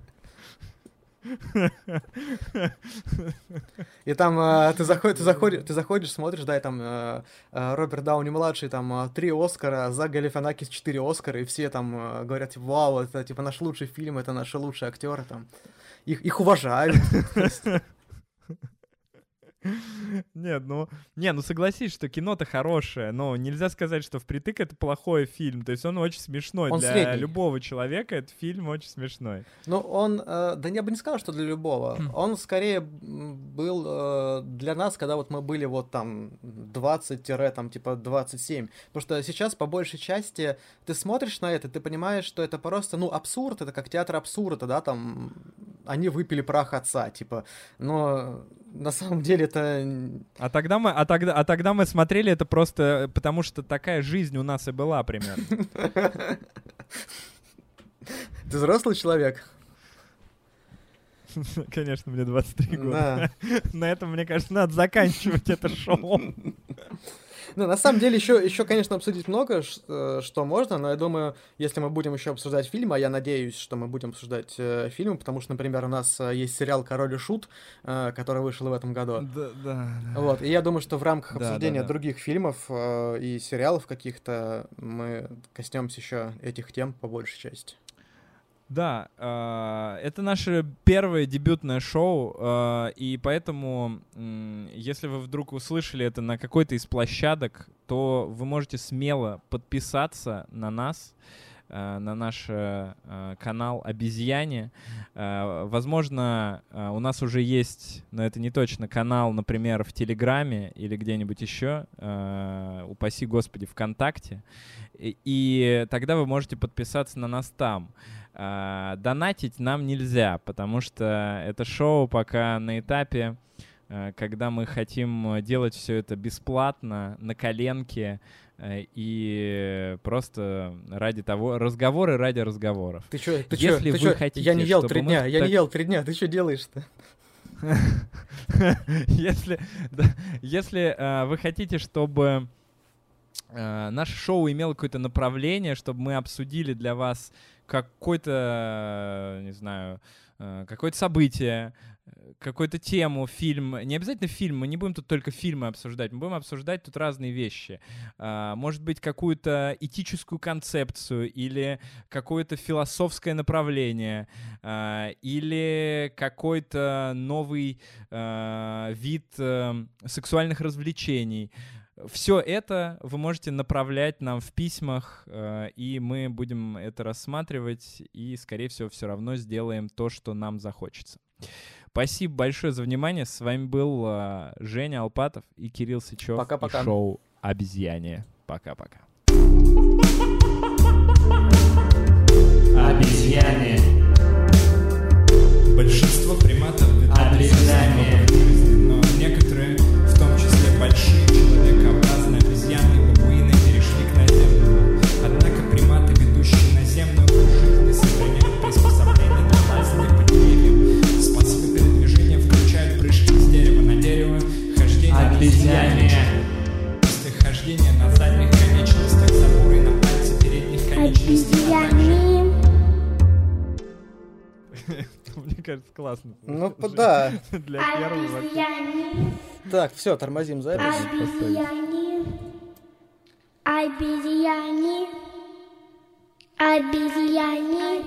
Speaker 3: И там э, ты, заходишь, ты, заходишь, ты заходишь, смотришь, да, и там э, э, Роберт Дауни-младший, там три Оскара, за Галифанакис четыре Оскара, и все там говорят, типа, вау, это типа наш лучший фильм, это наши лучшие актеры, там. Их, их уважают.
Speaker 2: Нет, ну, не, ну согласись, что кино-то хорошее, но нельзя сказать, что «Впритык» — это плохой фильм, то есть он очень смешной. Он для средний. любого человека этот фильм очень смешной.
Speaker 3: Ну, он, э, да я бы не сказал, что для любого. Хм. Он скорее был э, для нас, когда вот мы были вот там 20-там, типа 27. Потому что сейчас, по большей части, ты смотришь на это, ты понимаешь, что это просто, ну, абсурд, это как театр абсурда, да, там, они выпили прах отца, типа, но на самом деле это...
Speaker 2: А тогда мы, а тогда, а тогда мы смотрели это просто потому, что такая жизнь у нас и была примерно.
Speaker 3: Ты взрослый человек?
Speaker 2: Конечно, мне 23 года. Да. На этом, мне кажется, надо заканчивать это шоу.
Speaker 3: Ну, на самом деле, еще, еще, конечно, обсудить много, э, что можно, но я думаю, если мы будем еще обсуждать фильмы, а я надеюсь, что мы будем обсуждать э, фильмы, потому что, например, у нас э, есть сериал «Король и Шут», э, который вышел в этом году.
Speaker 2: Да, да.
Speaker 3: Вот, и я думаю, что в рамках да, обсуждения да, да. других фильмов э, и сериалов каких-то мы коснемся еще этих тем по большей части.
Speaker 2: Да, э, это наше первое дебютное шоу, э, и поэтому, если вы вдруг услышали это на какой-то из площадок, то вы можете смело подписаться на нас, на наш э, канал «Обезьяне». Э, возможно, э, у нас уже есть, но это не точно, канал, например, в Телеграме или где-нибудь еще, э, упаси Господи, ВКонтакте, и, тогда вы можете подписаться на нас там. Донатить нам нельзя, потому что это шоу пока на этапе, когда мы хотим делать все это бесплатно, на коленке, э, и просто ради того, разговоры ради разговоров.
Speaker 3: Ты что, ты Если чё, ты вы чё? хотите, я не ел три дня, я так... не ел три дня, ты что делаешь-то?
Speaker 2: если, если э, вы хотите, чтобы э, наше шоу имело какое-то направление, чтобы мы обсудили для вас какой-то, не знаю, э, какое-то событие, какую-то тему, фильм. Не обязательно фильм, мы не будем тут только фильмы обсуждать, мы будем обсуждать тут разные вещи. А, может быть, какую-то этическую концепцию или какое-то философское направление а, или какой-то новый а, вид э, сексуальных развлечений. Все это вы можете направлять нам в письмах, и мы будем это рассматривать, и, скорее всего, все равно сделаем то, что нам захочется. Спасибо большое за внимание. С вами был э, Женя Алпатов и Кирилл Сычев.
Speaker 3: Пока-пока.
Speaker 2: И шоу «Обезьяне». Пока-пока.
Speaker 5: Обезьяне.
Speaker 2: Большинство приматов
Speaker 5: обезьяне.
Speaker 2: но некоторые, в том числе большие человекообразные кажется, классно.
Speaker 3: Ну, да.
Speaker 2: Для первого.
Speaker 3: Так, все, тормозим запись.
Speaker 1: Обезьяне. Обезьяне. Обезьяне.